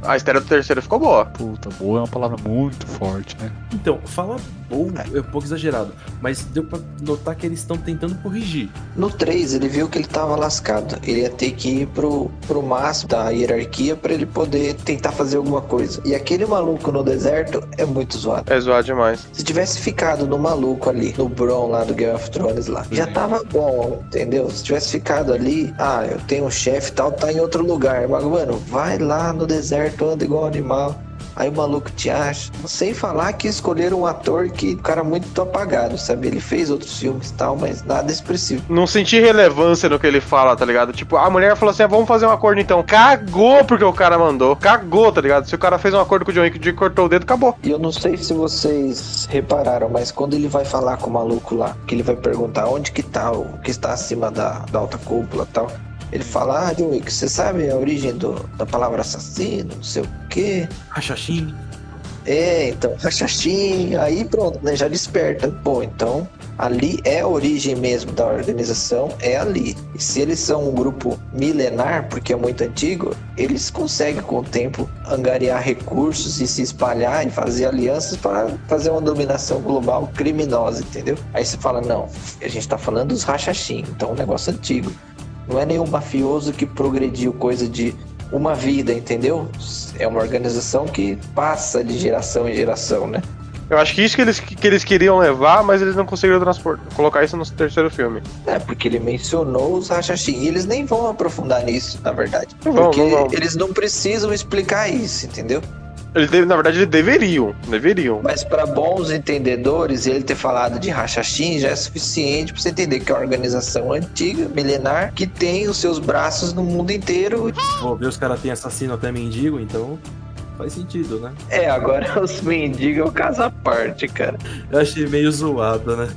A estreia do terceiro ficou boa. Puta, boa é uma palavra muito forte, né? Então, falar bom é um pouco exagerado, mas deu pra notar que eles estão tentando corrigir. No 3, ele viu que ele tava lascado. Ele ia ter que ir pro, pro máximo da hierarquia pra ele poder tentar fazer alguma coisa. E aquele maluco no deserto é muito zoado. É zoado demais. Se tivesse ficado no maluco ali, no Bron lá do Game of Thrones lá, já tava bom, entendeu? Se tivesse ficado ali, ah, eu tenho um chefe e tal, tá em outro lugar. Mas, mano, vai lá no deserto, anda igual animal. Aí o maluco te acha. Sem falar que escolheram um ator que, um cara muito apagado, sabe? Ele fez outros filmes e tal, mas nada expressivo. Não senti relevância no que ele fala, tá ligado? Tipo, a mulher falou assim: ah, vamos fazer um acordo então. Cagou porque o cara mandou. Cagou, tá ligado? Se o cara fez um acordo com o John Wick, o Wick cortou o dedo, acabou. E eu não sei se vocês repararam, mas quando ele vai falar com o maluco lá, que ele vai perguntar onde que tá o que está acima da, da alta cúpula e tal. Ele fala, ah, John Wick, você sabe a origem do, da palavra assassino, não sei o quê. Rachachim. É, então, rachachim, aí pronto, né? Já desperta. Pô, então ali é a origem mesmo da organização, é ali. E se eles são um grupo milenar, porque é muito antigo, eles conseguem com o tempo angariar recursos e se espalhar e fazer alianças para fazer uma dominação global criminosa, entendeu? Aí você fala, não, a gente tá falando dos rachachim, então é um negócio antigo. Não é nenhum mafioso que progrediu coisa de uma vida, entendeu? É uma organização que passa de geração em geração, né? Eu acho que isso que eles, que eles queriam levar, mas eles não conseguiram transportar, colocar isso no terceiro filme. É, porque ele mencionou os Hashashin. E eles nem vão aprofundar nisso, na verdade. Não vão, porque não vão. eles não precisam explicar isso, entendeu? Eles, deve- na verdade, eles deveriam. Deveriam. Mas para bons entendedores, ele ter falado de Hashashin já é suficiente para você entender que é uma organização antiga, milenar, que tem os seus braços no mundo inteiro. Vou ver os caras têm assassino até mendigo, então faz sentido, né? É, agora os mendigos é o caso à parte, cara. Eu achei meio zoado, né?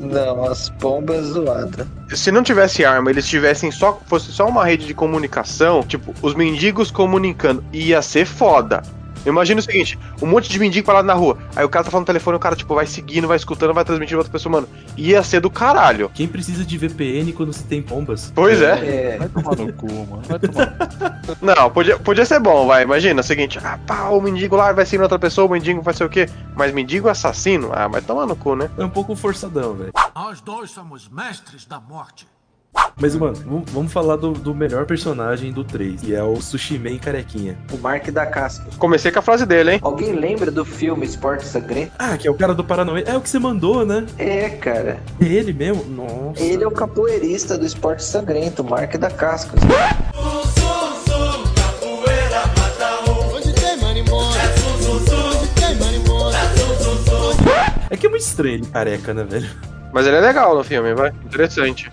Não, as pombas zoadas. Se não tivesse arma, eles tivessem só. fosse só uma rede de comunicação, tipo, os mendigos comunicando, ia ser foda. Imagina o seguinte: um monte de mendigo parado na rua. Aí o cara tá falando no telefone, o cara, tipo, vai seguindo, vai escutando, vai transmitindo pra outra pessoa, mano. Ia ser do caralho. Quem precisa de VPN quando se tem pombas? Pois é. É, Vai tomar no cu, mano. Vai tomar no cu. Não, podia, podia ser bom, vai. Imagina o seguinte: ah, pá, o mendigo lá vai seguindo outra pessoa, o mendigo vai ser o quê? Mas mendigo assassino? Ah, mas toma no cu, né? É um pouco forçadão, velho. Nós dois somos mestres da morte. Mas, mano, vamos- vamos falar do, do melhor personagem do 3, que é o Sushi Man carequinha. o Mark da Casca. Comecei com a frase dele, hein? Alguém lembra do filme Esporte Sangrento? Ah, que é o cara do Paranauê. É o que você mandou, né? É, cara. É ele mesmo? Nossa. Ele é o capoeirista do Esporte Sangrento, o Mark da Casca. É que é muito estranho ele careca, né, velho? Mas ele é legal no filme, vai. Interessante.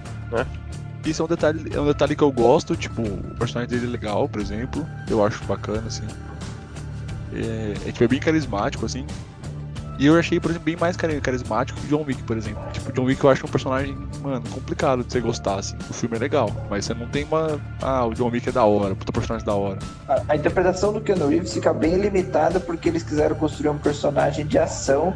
Isso é um detalhe, é um detalhe que eu gosto, tipo, o personagem dele é legal, por exemplo. Eu acho bacana, assim. É, é, tipo, é bem carismático, assim. E eu achei, por exemplo, bem mais cari- carismático que John Wick, por exemplo. Tipo, John Wick eu acho um personagem, mano, complicado de você gostar, assim. O filme é legal, mas você não tem uma. Ah, o John Wick é da hora, puta personagem da hora. A, a interpretação do Keanu Reeves fica bem limitada porque eles quiseram construir um personagem de ação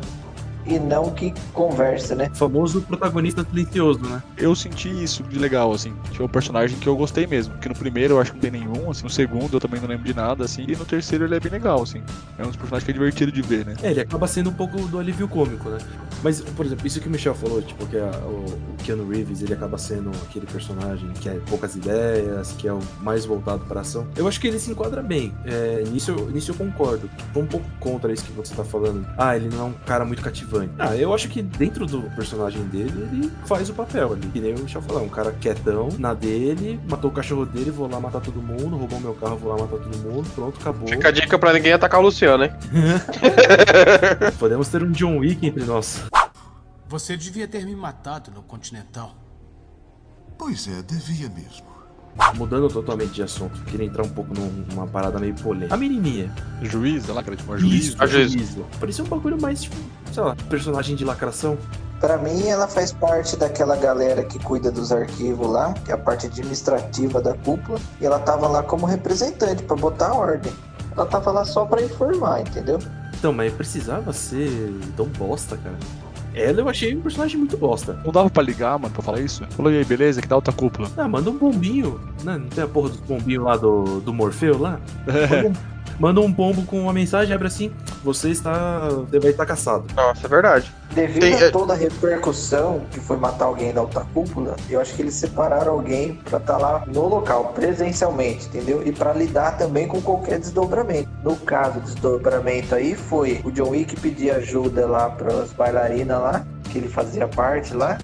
e não que conversa, né? O famoso protagonista silencioso, né? Eu senti isso de legal, assim. Tipo, um personagem que eu gostei mesmo. Que no primeiro eu acho que não tem nenhum, assim. No segundo eu também não lembro de nada, assim. E no terceiro ele é bem legal, assim. É um dos personagens que é divertido de ver, né? É, ele acaba sendo um pouco do alívio cômico, né? Mas, por exemplo, isso que o Michel falou, tipo, que a- o, o Keanu Reeves, ele acaba sendo aquele personagem que é poucas ideias, que é o mais voltado pra ação. Eu acho que ele se enquadra bem. É, nisso, eu- nisso eu concordo. Tô um pouco contra isso que você tá falando. Ah, ele não é um cara muito cativante. Ah, eu acho que dentro do personagem dele, ele faz o papel ali. Que nem o Michel falou, é um cara quietão, na dele, matou o cachorro dele, vou lá matar todo mundo, roubou meu carro, vou lá matar todo mundo, pronto, acabou. Fica a dica pra ninguém atacar o Luciano, hein? Podemos ter um John Wick entre nós. Você devia ter me matado no Continental. Pois é, devia mesmo. Mudando totalmente de assunto, queria entrar um pouco num- numa parada meio polêmica. A menininha. Juiz, olha lá, cara, tipo, uma juiz. Isso, a juíza. juíza. Parecia um bagulho mais, tipo, sei lá, personagem de lacração. Pra mim, ela faz parte daquela galera que cuida dos arquivos lá, que é a parte administrativa da cúpula, e ela tava lá como representante pra botar ordem. Ela tava lá só pra informar, entendeu? Então, mas precisava ser tão bosta, cara. Ela eu achei um personagem muito bosta. Não dava pra ligar, mano, pra falar isso? Falou, e aí, beleza? Que dá outra cúpula? Ah, manda um bombinho. Né? Não tem a porra dos bombinhos lá do, do Morfeu lá? Manda um, manda um bombo com uma mensagem, abre assim, você está. Vai estar caçado. Nossa, é verdade. Devido Tem- a toda a repercussão que foi matar alguém da alta cúpula, eu acho que eles separaram alguém pra estar lá no local, presencialmente, entendeu? E pra lidar também com qualquer desdobramento. No caso, o desdobramento aí foi o John Wick pedir ajuda lá pras bailarinas lá, que ele fazia parte lá,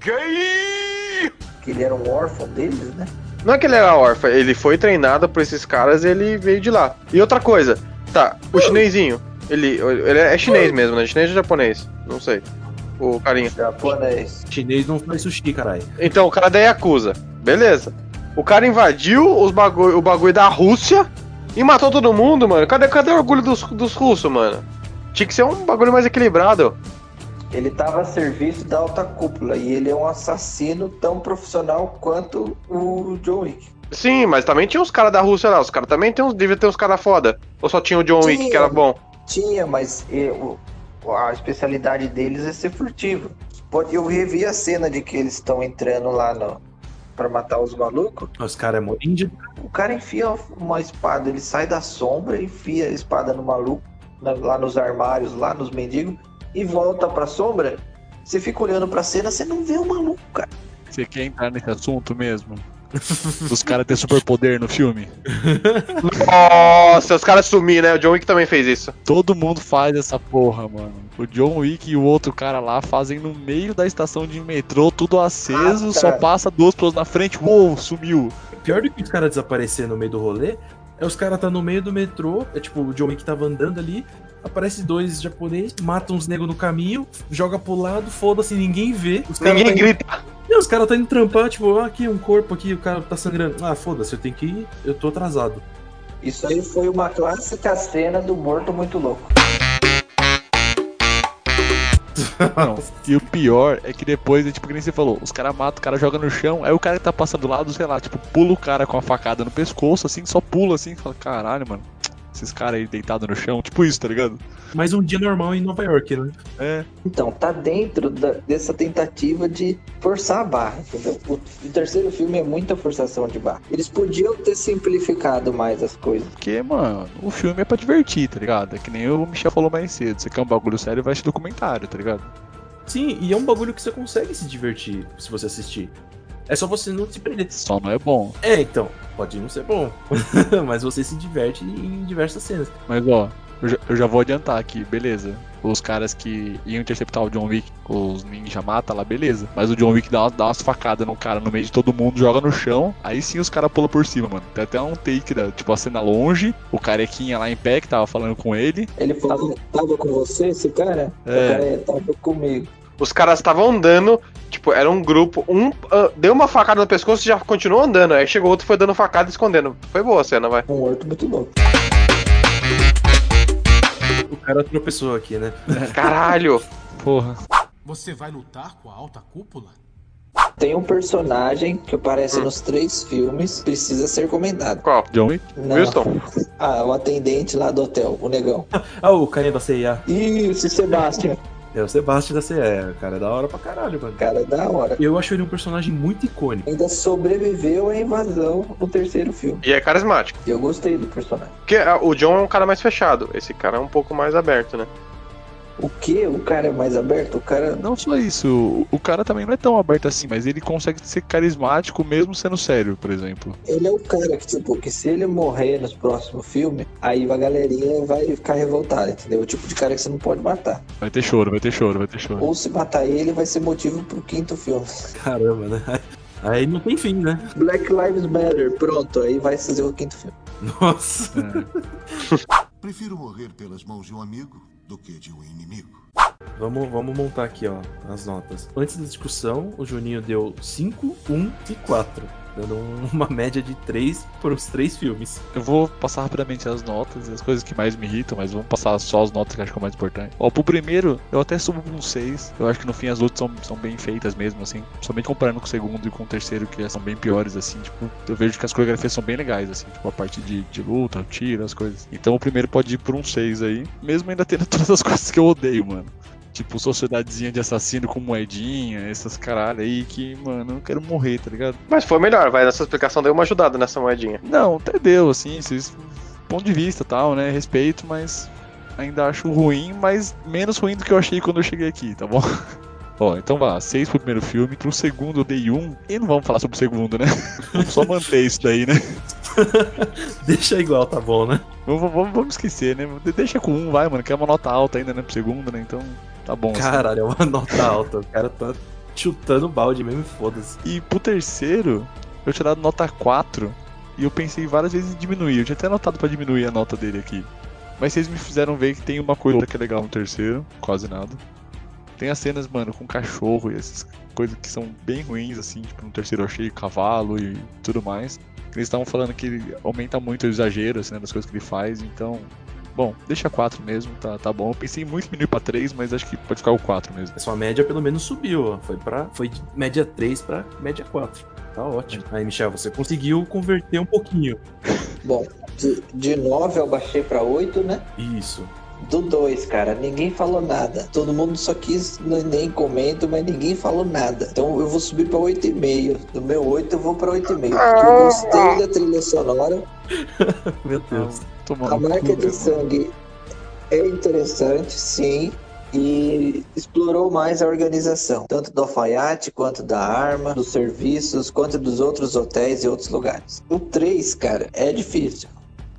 Gay! que ele era um órfão deles, né? Não é que ele era órfão, ele foi treinado por esses caras e ele veio de lá. E outra coisa, tá, o chinesinho, ele, ele é chinês mesmo, né? Chinês ou japonês? Não sei. O carinha. Japonês. Chinês não faz sushi, caralho. Então, o cara da Yakuza. Beleza. O cara invadiu os bagulho, o bagulho da Rússia e matou todo mundo, mano. Cadê, cadê o orgulho dos, dos russos, mano? Tinha que ser um bagulho mais equilibrado. Ele tava a serviço da alta cúpula e ele é um assassino tão profissional quanto o John Wick. Sim, mas também tinha os caras da Rússia lá. Os caras também tem uns, devia ter uns caras foda. Ou só tinha o John Wick, Tinha. que era bom. Tinha, mas o- a especialidade deles é ser furtivo. Pode- Eu revi a cena de que eles estão entrando lá no, pra matar os malucos. Os caras é índio. O cara enfia uma espada, ele sai da sombra, enfia a espada no maluco, na- lá nos armários, lá nos mendigos, e volta pra sombra. Você fica olhando pra cena, você não vê o maluco, cara. Você quer entrar nesse assunto mesmo? Os caras terem superpoder no filme? Nossa, os caras sumiram, né? O John Wick também fez isso. Todo mundo faz essa porra, mano. O John Wick e o outro cara lá fazem no meio da estação de metrô, tudo aceso, Ah, só passa duas pessoas na frente, uou, sumiu. Pior do que os caras desaparecer no meio do rolê, é os caras tá no meio do metrô, é tipo, o John Wick tava andando ali, aparece dois japoneses, matam uns negros no caminho, joga pro lado, foda-se, ninguém vê. Os caras Ninguém tá grita. indo- Não, os caras tá indo trampar, tipo, ah, aqui um corpo aqui, o cara tá sangrando. Ah, foda-se, eu tenho que ir, eu tô atrasado. Isso aí foi uma clássica cena do morto muito louco. Não. E o pior é que depois, tipo, que nem você falou, os caras matam, o cara joga no chão, aí o cara que tá passando do lado, sei lá, tipo, pula o cara com a facada no pescoço, assim, só pula assim, fala, caralho, mano. Esses caras aí deitados no chão, tipo isso, tá ligado? Mais um dia normal em Nova York, né? É. Então, tá dentro da- dessa tentativa de forçar a barra, entendeu? O, o terceiro filme é muita forçação de barra. Eles podiam ter simplificado mais as coisas. Porque, mano, o filme é pra divertir, tá ligado? É que nem o Michel falou mais cedo. Você quer um bagulho sério, vai assistir documentário, tá ligado? Sim, e é um bagulho que você consegue se divertir se você assistir. É só você não se prender. Só não é bom. É, então, pode não ser bom. mas você se diverte em diversas cenas. Mas, ó, eu já, eu já vou adiantar aqui, beleza. Os caras que iam interceptar o John Wick, os ninja mata lá, beleza. Mas o John Wick dá, umas- dá umas facadas no cara no meio de todo mundo, joga no chão. Aí sim os caras pulam por cima, mano. Tem até um take, da, tipo, a cena longe. O carequinha lá em pé que tava falando com ele. Ele falou, tava com você, esse cara? É. O cara é, tava comigo. Os caras estavam andando, tipo, era um grupo, um ah, deu uma facada no pescoço e já continuou andando. Aí chegou outro e foi dando facada e escondendo. Foi boa a cena, vai. Um morto muito louco. O cara tropeçou aqui, né? Caralho! Porra. Você vai lutar com a alta cúpula? Tem um personagem que aparece Hum. nos três filmes, precisa ser comentado. Qual? John Wick? Wilson? Ah, o atendente lá do hotel, o negão. Ah, o carinha da CIA. Isso, Sebastian. É o Sebastião da CIA. O cara é da hora pra caralho, mano. Cara, é da hora. Eu acho ele um personagem muito icônico. Ainda sobreviveu à invasão no terceiro filme. E é carismático. Eu gostei do personagem. Porque ah, o John é um cara mais fechado. Esse cara é um pouco mais aberto, né? O que? O cara é mais aberto? O cara. Não só isso, o- o cara também não é tão aberto assim, mas ele consegue ser carismático mesmo sendo sério, por exemplo. Ele é o cara que, tipo, que se ele morrer nos próximos filmes, aí a galerinha vai ficar revoltada, entendeu? O tipo de cara que você não pode matar. Vai ter choro, vai ter choro, vai ter choro. Ou se matar ele, vai ser motivo pro quinto filme. Caramba, né? Aí não tem fim, né? Black Lives Matter, pronto, aí vai fazer o quinto filme. Nossa. Prefiro morrer pelas mãos de um amigo do que de um inimigo. Vamos, vamos montar aqui, ó, as notas. Antes da discussão, o Juninho deu 5, 1 e 4. Dando um- uma média de 3 para os três filmes. Eu vou passar rapidamente as notas e as coisas que mais me irritam, mas vamos passar só as notas que acho que é o mais importante. Ó, pro primeiro, eu até subo um 6. Eu acho que no fim as lutas são, são bem feitas mesmo, assim. Somente comparando com o segundo e com o terceiro, que são bem piores, assim. Tipo, eu vejo que as coreografias são bem legais, assim. Tipo, a parte de, de luta, tiro, as coisas. Então o primeiro pode ir por um 6 aí. Mesmo ainda tendo todas as coisas que eu odeio, mano. Tipo, sociedadezinha de assassino com moedinha, essas caralho aí que, mano, eu não quero morrer, tá ligado? Mas foi melhor, vai. Nessa explicação deu uma ajudada nessa moedinha. Não, até deu, assim, vocês, ponto de vista tal, né? Respeito, mas ainda acho ruim, mas menos ruim do que eu achei quando eu cheguei aqui, tá bom? Ó, então vá, seis pro primeiro filme, pro segundo eu dei um, e não vamos falar sobre o segundo, né? Vamos só manter isso daí, né? Deixa igual, tá bom, né? Vamos, vamos, vamos esquecer, né? De- Deixa com um, vai, mano, que é uma nota alta ainda, né, pro segundo, né? Então, tá bom. assim. Caralho, é uma nota alta. O cara tá chutando balde mesmo, foda-se. E pro terceiro, eu tinha dado nota 4 e eu pensei várias vezes em diminuir. Eu tinha até anotado pra diminuir a nota dele aqui. Mas vocês me fizeram ver que tem uma coisa que é legal no terceiro, quase nada. Tem as cenas, mano, com cachorro e essas coisas que são bem ruins, assim, tipo, no terceiro eu achei cavalo e tudo mais. Eles estavam falando que ele aumenta muito o exagero, assim, né, das coisas que ele faz, então. Bom, deixa 4 mesmo, tá, tá bom. Eu pensei muito em diminuir pra 3, mas acho que pode ficar o 4 mesmo. A sua média pelo menos subiu, ó. Foi, pra, foi de média 3 pra média 4. Tá ótimo. Aí, Michel, você conseguiu converter um pouquinho. Bom, de, de 9 eu baixei pra 8, né? Isso. Do 2, cara, ninguém falou nada. Todo mundo só quis, n- nem comento, mas ninguém falou nada. Então eu vou subir pra 8,5. Do meu 8 eu vou pra 8,5. Porque eu gostei da trilha sonora. Meu Deus. Tomando A marca de sangue é interessante, sim. E explorou mais a organização, tanto do alfaiate, quanto da arma, dos serviços, quanto dos outros hotéis e outros lugares. O 3, cara, é difícil.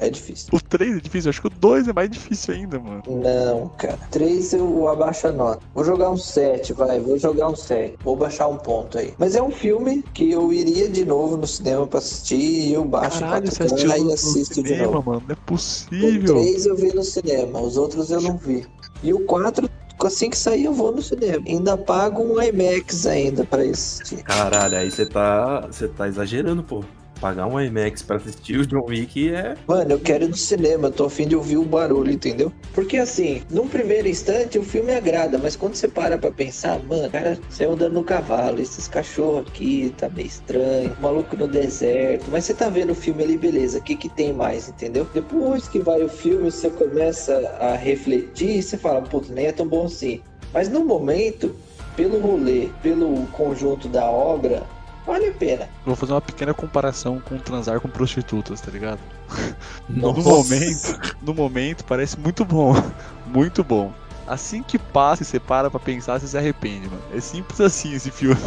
É difícil. O 3 é difícil, acho que o 2 é mais difícil ainda, mano. Não, cara. 3 eu abaixo a nota. Vou jogar um 7, vai. Vou jogar um 7. Vou baixar um ponto aí. Mas é um filme que eu iria de novo no cinema pra assistir e eu baixo Caralho, você 4K assistiu e no, no assisto de cinema, novo. mano. Não é O possível. 3 eu vi no cinema, os outros eu não vi. E o 4, assim que sair, eu vou no cinema. Ainda pago um IMAX ainda pra assistir. Caralho, aí você tá. Você tá exagerando, pô. Pagar um IMAX pra assistir o John Wick é. Mano, eu quero ir no cinema, tô afim de ouvir o barulho, entendeu? Porque assim, num primeiro instante o filme agrada, mas quando você para pra pensar, mano, cara saiu andando no cavalo, esses cachorros aqui, tá meio estranho, maluco no deserto, mas você tá vendo o filme ali, beleza, o que que tem mais, entendeu? Depois que vai o filme, você começa a refletir você fala, putz, nem é tão bom assim. Mas no momento, pelo rolê, pelo conjunto da obra, vale a pena. Vou fazer uma pequena comparação com transar com prostitutas, tá ligado? No Nossa. momento, no momento parece muito bom, muito bom. Assim que passa e você para pra pensar, você se arrepende, mano. É simples assim esse filme.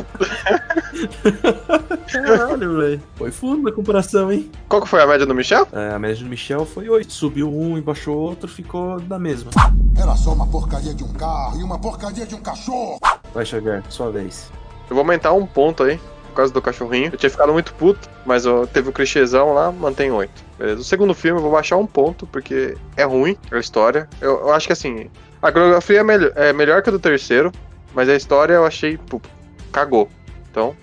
Caralho, velho. Foi fundo a comparação, hein? Qual que foi a média do Michel? É, a média do Michel foi 8. Subiu um e baixou outro, ficou na mesma. Era só uma porcaria de um carro e uma porcaria de um cachorro. Vai, Xavier, sua vez. Eu vou aumentar um ponto aí, causa do cachorrinho. Eu tinha ficado muito puto, mas ó, teve o clichêzão lá, mantém 8. Beleza. O segundo filme eu vou baixar um ponto, porque é ruim a história. Eu, eu acho que assim, a coreografia é, melhor- é melhor que a do terceiro, mas a história eu achei, pô, cagou. Então,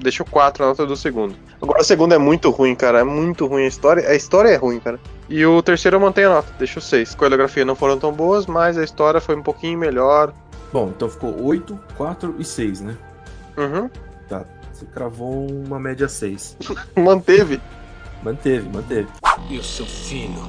deixa o 4 na nota do segundo. Agora o segundo é muito ruim, cara. É muito ruim a história. A história é ruim, cara. E o terceiro eu mantenho a nota, deixa o 6. Coreografia não foram tão boas, mas a história foi um pouquinho melhor. Bom, então ficou 8, 4 e 6, né? Uhum. Você cravou uma média 6. Manteve. Manteve, manteve. E o seu filho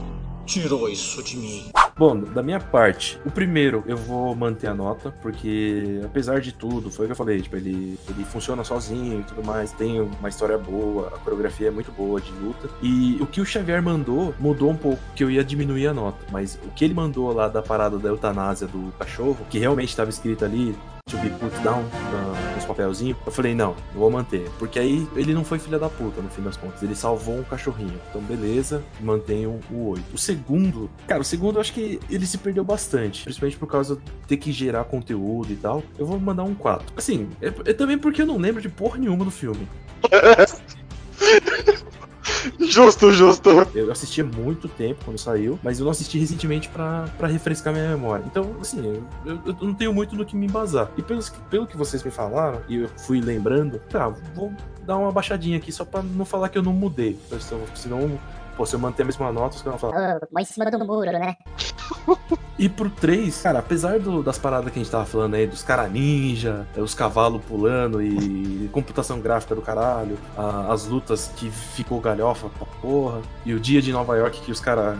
tirou isso de mim. Bom, da minha parte, o primeiro eu vou manter a nota, porque apesar de tudo, foi o que eu falei, tipo, ele, ele funciona sozinho e tudo mais, tem uma história boa, a coreografia é muito boa de luta. E o que o Xavier mandou mudou um pouco, que eu ia diminuir a nota, mas o que ele mandou lá da parada da eutanásia do cachorro, que realmente estava escrito ali, be put down na- nos papelzinhos, eu falei, não, eu vou manter. Porque aí ele não foi filha da puta, no fim das contas. Ele salvou um cachorrinho. Então, beleza, mantenho o 8. O segundo, cara, o segundo eu acho que ele se perdeu bastante. Principalmente por causa de ter que gerar conteúdo e tal. Eu vou mandar um 4. Assim, é, é também porque eu não lembro de porra nenhuma do filme. Justo, justo. Eu assisti há muito tempo quando saiu, mas eu não assisti recentemente pra refrescar minha memória. Então, assim, eu, eu- não tenho muito no que me embasar. E pelos, pelo que vocês me falaram, e eu fui lembrando, tá, vou dar uma baixadinha aqui só pra não falar que eu não mudei. Senão, pô, se eu manter a mesma nota, os caras vão falar. Oh, mó em cima do muro, né? E pro 3, cara, apesar do- das paradas que a gente tava falando aí, dos cara ninja, eh, os cavalos pulando e computação gráfica do caralho, a- as lutas que ficou galhofa pra porra, e o dia de Nova York que os caras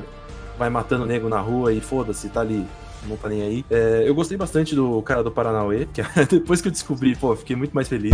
vai matando nego na rua e foda-se, tá ali. Não tá nem aí. É, eu gostei bastante do cara do Paranauê, que depois que eu descobri, pô, eu fiquei muito mais feliz.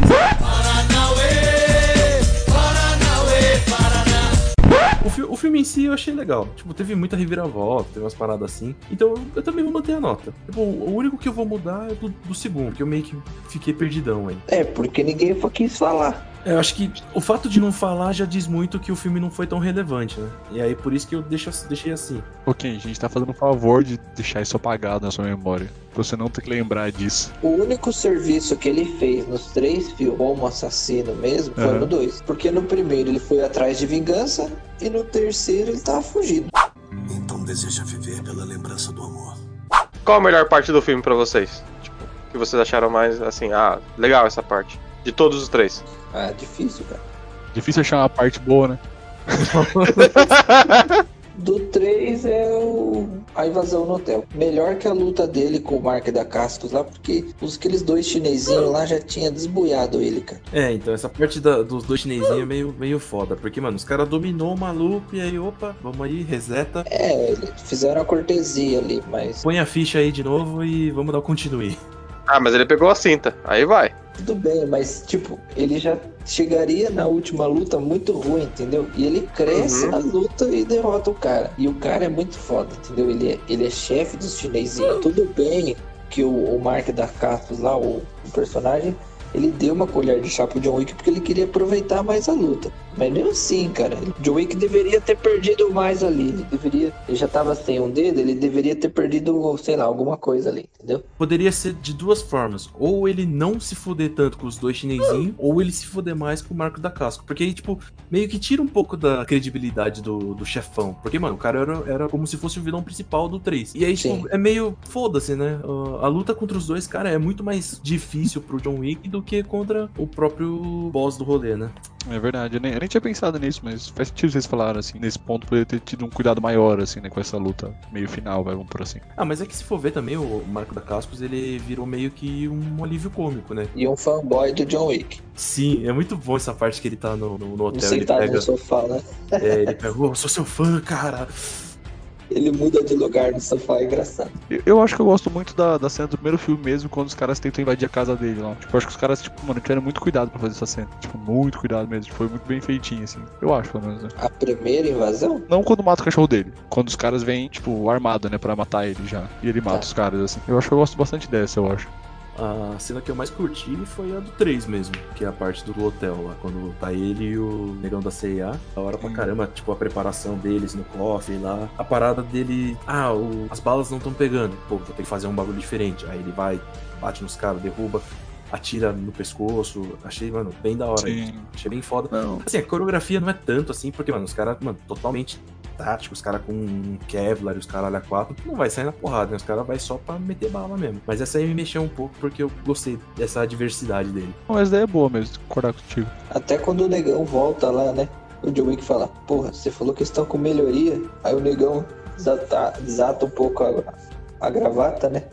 O, fi- o filme em si eu achei legal. Tipo, teve muita reviravolta, teve umas paradas assim. Então eu também vou manter a nota. Tipo, o único que eu vou mudar é do, do segundo, que eu meio que fiquei perdidão aí. É, porque ninguém quis falar. É, Eu acho que o fato de não falar já diz muito que o filme não foi tão relevante, né? E aí por isso que eu deixo, deixei assim. Ok, a gente tá fazendo um favor de deixar isso apagado na sua memória. Pra você não ter que lembrar disso. O único serviço que ele fez nos três filmes, como assassino mesmo, foi Aham. no dois. Porque no primeiro ele foi atrás de vingança e no terceiro ele tava fugindo. Então deseja viver pela lembrança do amor. Qual a melhor parte do filme pra vocês? Tipo, que vocês acharam mais assim, ah, legal essa parte. De todos os três. Ah, difícil, cara. Difícil achar uma parte boa, né? Do 3 é o... a invasão no hotel. Melhor que a luta dele com o Mark da Cascos lá, porque os aqueles dois chinesinhos lá já tinha desbuiado ele, cara. É, então essa parte da- dos dois chinesinhos é meio, meio foda. Porque, mano, os caras dominou o maluco e aí, opa, vamos aí, reseta. É, eles fizeram a cortesia ali, mas Põe a ficha aí de novo e vamos dar o continue. Ah, mas ele pegou a cinta. Aí vai. Tudo bem, mas tipo, ele já chegaria na última luta muito ruim, entendeu? E ele cresce Uhum. na luta e derrota o cara. E o cara é muito foda, entendeu? Ele é, ele é chefe dos chinesinhos. Tudo bem que o, o Mark da Cascos lá, o, o personagem, ele deu uma colher de chá pro John Wick porque ele queria aproveitar mais a luta. Mas mesmo assim, cara, John Wick deveria ter perdido mais ali. Ele deveria. Ele já tava sem um dedo, ele deveria ter perdido, sei lá, alguma coisa ali, entendeu? Poderia ser de duas formas. Ou ele não se fuder tanto com os dois chinesinhos, ou ele se fuder mais com o Marco da Casco. Porque aí, tipo, meio que tira um pouco da credibilidade do, do chefão. Porque, mano, o cara era, era como se fosse o vilão principal do 3. E aí, tipo, Sim. é meio foda-se, né? Uh, a luta contra os dois, cara, é muito mais difícil pro John Wick do que contra o próprio boss do rolê, né? É verdade, eu nem, eu nem tinha pensado nisso, mas faz sentido vocês falaram, assim, nesse ponto poderia ter tido um cuidado maior, assim, né, com essa luta meio final, vai, vamos por assim. Ah, mas é que se for ver também, o Marco da Cascos, ele virou meio que um alívio cômico, né? E um fanboy do John Wick. Sim, é muito bom essa parte que ele tá no, no, no hotel. Ele Sentado pega, no sofá, né? é, ele pega, "Ô, eu sou seu fã, cara. Ele muda de lugar no sofá, é engraçado. Eu, eu acho que eu gosto muito da, da cena do primeiro filme mesmo, quando os caras tentam invadir a casa dele lá. Tipo, eu acho que os caras, tipo, mano, tiveram muito cuidado pra fazer essa cena. Tipo, muito cuidado mesmo. Tipo, foi muito bem feitinho, assim. Eu acho, pelo menos, né? A primeira invasão? Não quando mata o cachorro dele. Quando os caras vêm, tipo, armado, né, pra matar ele já. E ele mata Tá. os caras, assim. Eu acho que eu gosto bastante dessa, eu acho. A cena que eu mais curti foi a do 3 mesmo, que é a parte do hotel lá, quando tá ele e o negão da CIA. Da hora pra Hum. caramba, tipo, a preparação deles no cofre lá. A parada dele. Ah, o- as balas não estão pegando. Pô, vou ter que fazer um bagulho diferente. Aí ele vai, bate nos caras, derruba, atira no pescoço. Achei, mano, bem da hora. Sim. Achei bem foda. Não. Assim, a coreografia não é tanto assim, porque, mano, os caras, mano, totalmente táticos, os caras com um Kevlar e os caras a quatro, não vai sair na porrada, né? Os caras vai só pra meter bala mesmo. Mas essa aí me mexeu um pouco porque eu gostei dessa diversidade dele. Não, essa daí é boa mesmo, concordar contigo. Até quando o negão volta lá, né? O John Wick fala, porra, você falou que estão com melhoria. Aí o negão desata, desata um pouco a, a gravata, né?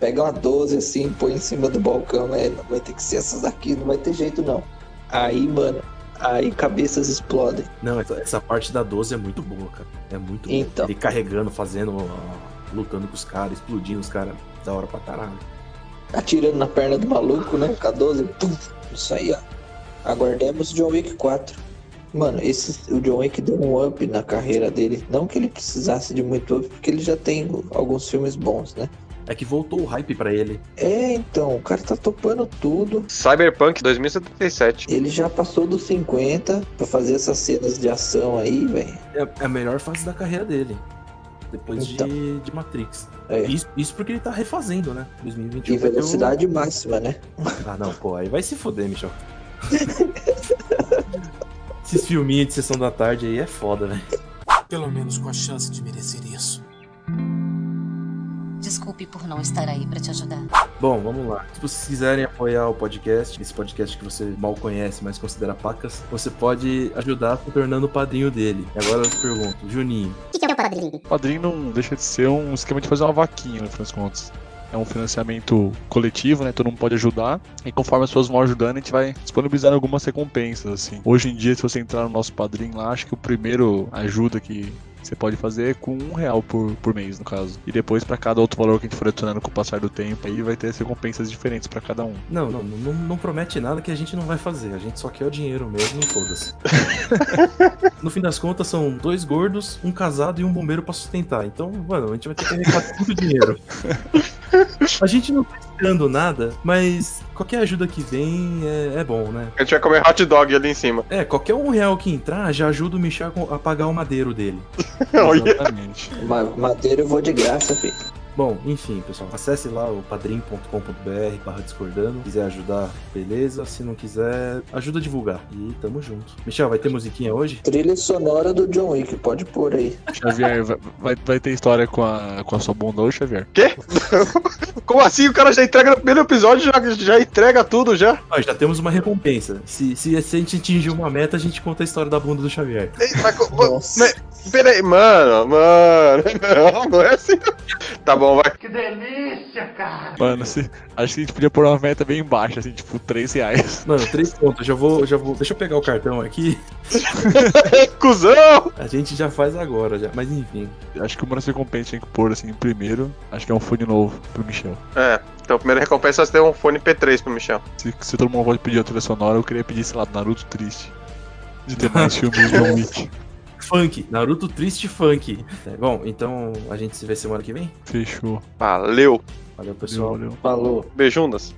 Pega uma 12 assim, põe em cima do balcão. É, não vai ter que ser essas daqui, não vai ter jeito não. Aí, mano, aí cabeças explodem. Não, essa, parte da 12 é muito boa, cara. É muito boa. Então. Ele carregando, fazendo, ó, lutando com os caras, explodindo os caras. Da hora pra caralho. Atirando na perna do maluco, né? Com a 12, pum, isso aí, ó. Aguardemos John Wick 4. Mano, esse, o John Wick deu um up na carreira dele. Não que ele precisasse de muito up, porque ele já tem alguns filmes bons, né? É que voltou o hype pra ele. É, então, o cara tá topando tudo. Cyberpunk 2077. Ele já passou dos 50 pra fazer essas cenas de ação aí, velho. É, é a melhor fase da carreira dele. Depois Então. de, de Matrix. É. Isso, isso porque ele tá refazendo, né? 2021. E velocidade máxima, né? Ah, não, pô, aí vai se foder, Michel. Esses filminhos de sessão da tarde aí é foda, velho. Pelo menos com a chance de merecer isso. Desculpe por não estar aí pra te ajudar. Bom, vamos lá. Se vocês quiserem apoiar o podcast, esse podcast que você mal conhece, mas considera pacas, você pode ajudar se tornando o padrinho dele. E agora eu te pergunto, Juninho, O que é o padrinho? O padrinho não deixa de ser um esquema de fazer uma vaquinha, no fim das contas. É um financiamento coletivo, né? Todo mundo pode ajudar. E conforme as pessoas vão ajudando, a gente vai disponibilizando algumas recompensas, assim. Hoje em dia, se você entrar no nosso padrinho lá, acho que o primeiro ajuda que você pode fazer com um real por, por mês, no caso. E depois, pra cada outro valor que a gente for adicionando com o passar do tempo, aí vai ter as recompensas diferentes pra cada um. não, não, não, não promete nada que a gente não vai fazer. A gente só quer o dinheiro mesmo e foda-se. no fim das contas, são dois gordos, um casado e um bombeiro pra sustentar. Então, mano, a gente vai ter que arrecadar muito dinheiro. A gente não tá esperando nada, mas qualquer ajuda que vem é, é bom, né? A gente vai comer hot dog ali em cima. É, qualquer um real que entrar já ajuda o Michel a pagar o madeiro dele. Olha. Exatamente. Ma- Madeira eu vou de graça, filho. Bom, enfim, pessoal, acesse lá o padrim.com.br barra discordando. Se quiser ajudar, beleza. Se não quiser, ajuda a divulgar. E tamo junto. Michel, vai ter musiquinha hoje? Trilha sonora do John Wick, pode pôr aí. Xavier, vai, vai, ter história com a, com a sua bunda hoje, Xavier? Quê? Como assim? O cara já entrega no primeiro episódio, já, já entrega tudo já. Ó, já temos uma recompensa. Se, se, se a gente atingir uma meta, a gente conta a história da bunda do Xavier. Ei, mas mas- Peraí, mano, mano. Não, não é assim. Tá bom, vai. Mano, se, acho que a gente podia pôr uma meta bem baixa, assim, tipo, 3 reais. Mano, três pontos. Já vou, já vou. Deixa eu pegar o cartão aqui. Cusão! A gente já faz agora, já. Mas enfim. Acho que uma das recompensas que tem que pôr, assim, primeiro, acho que é um fone novo pro Michel. É, então a primeira recompensa é você ter um fone P3 pro Michel. Se, se todo mundo pode pedir a trilha sonora, eu queria pedir, sei lá, Naruto Triste. De ter mais filmes do Wick. Funk. Naruto Triste Funk. É, bom, então a gente se vê semana que vem. Fechou. Valeu. Valeu, pessoal. Valeu. Falou. Beijundas.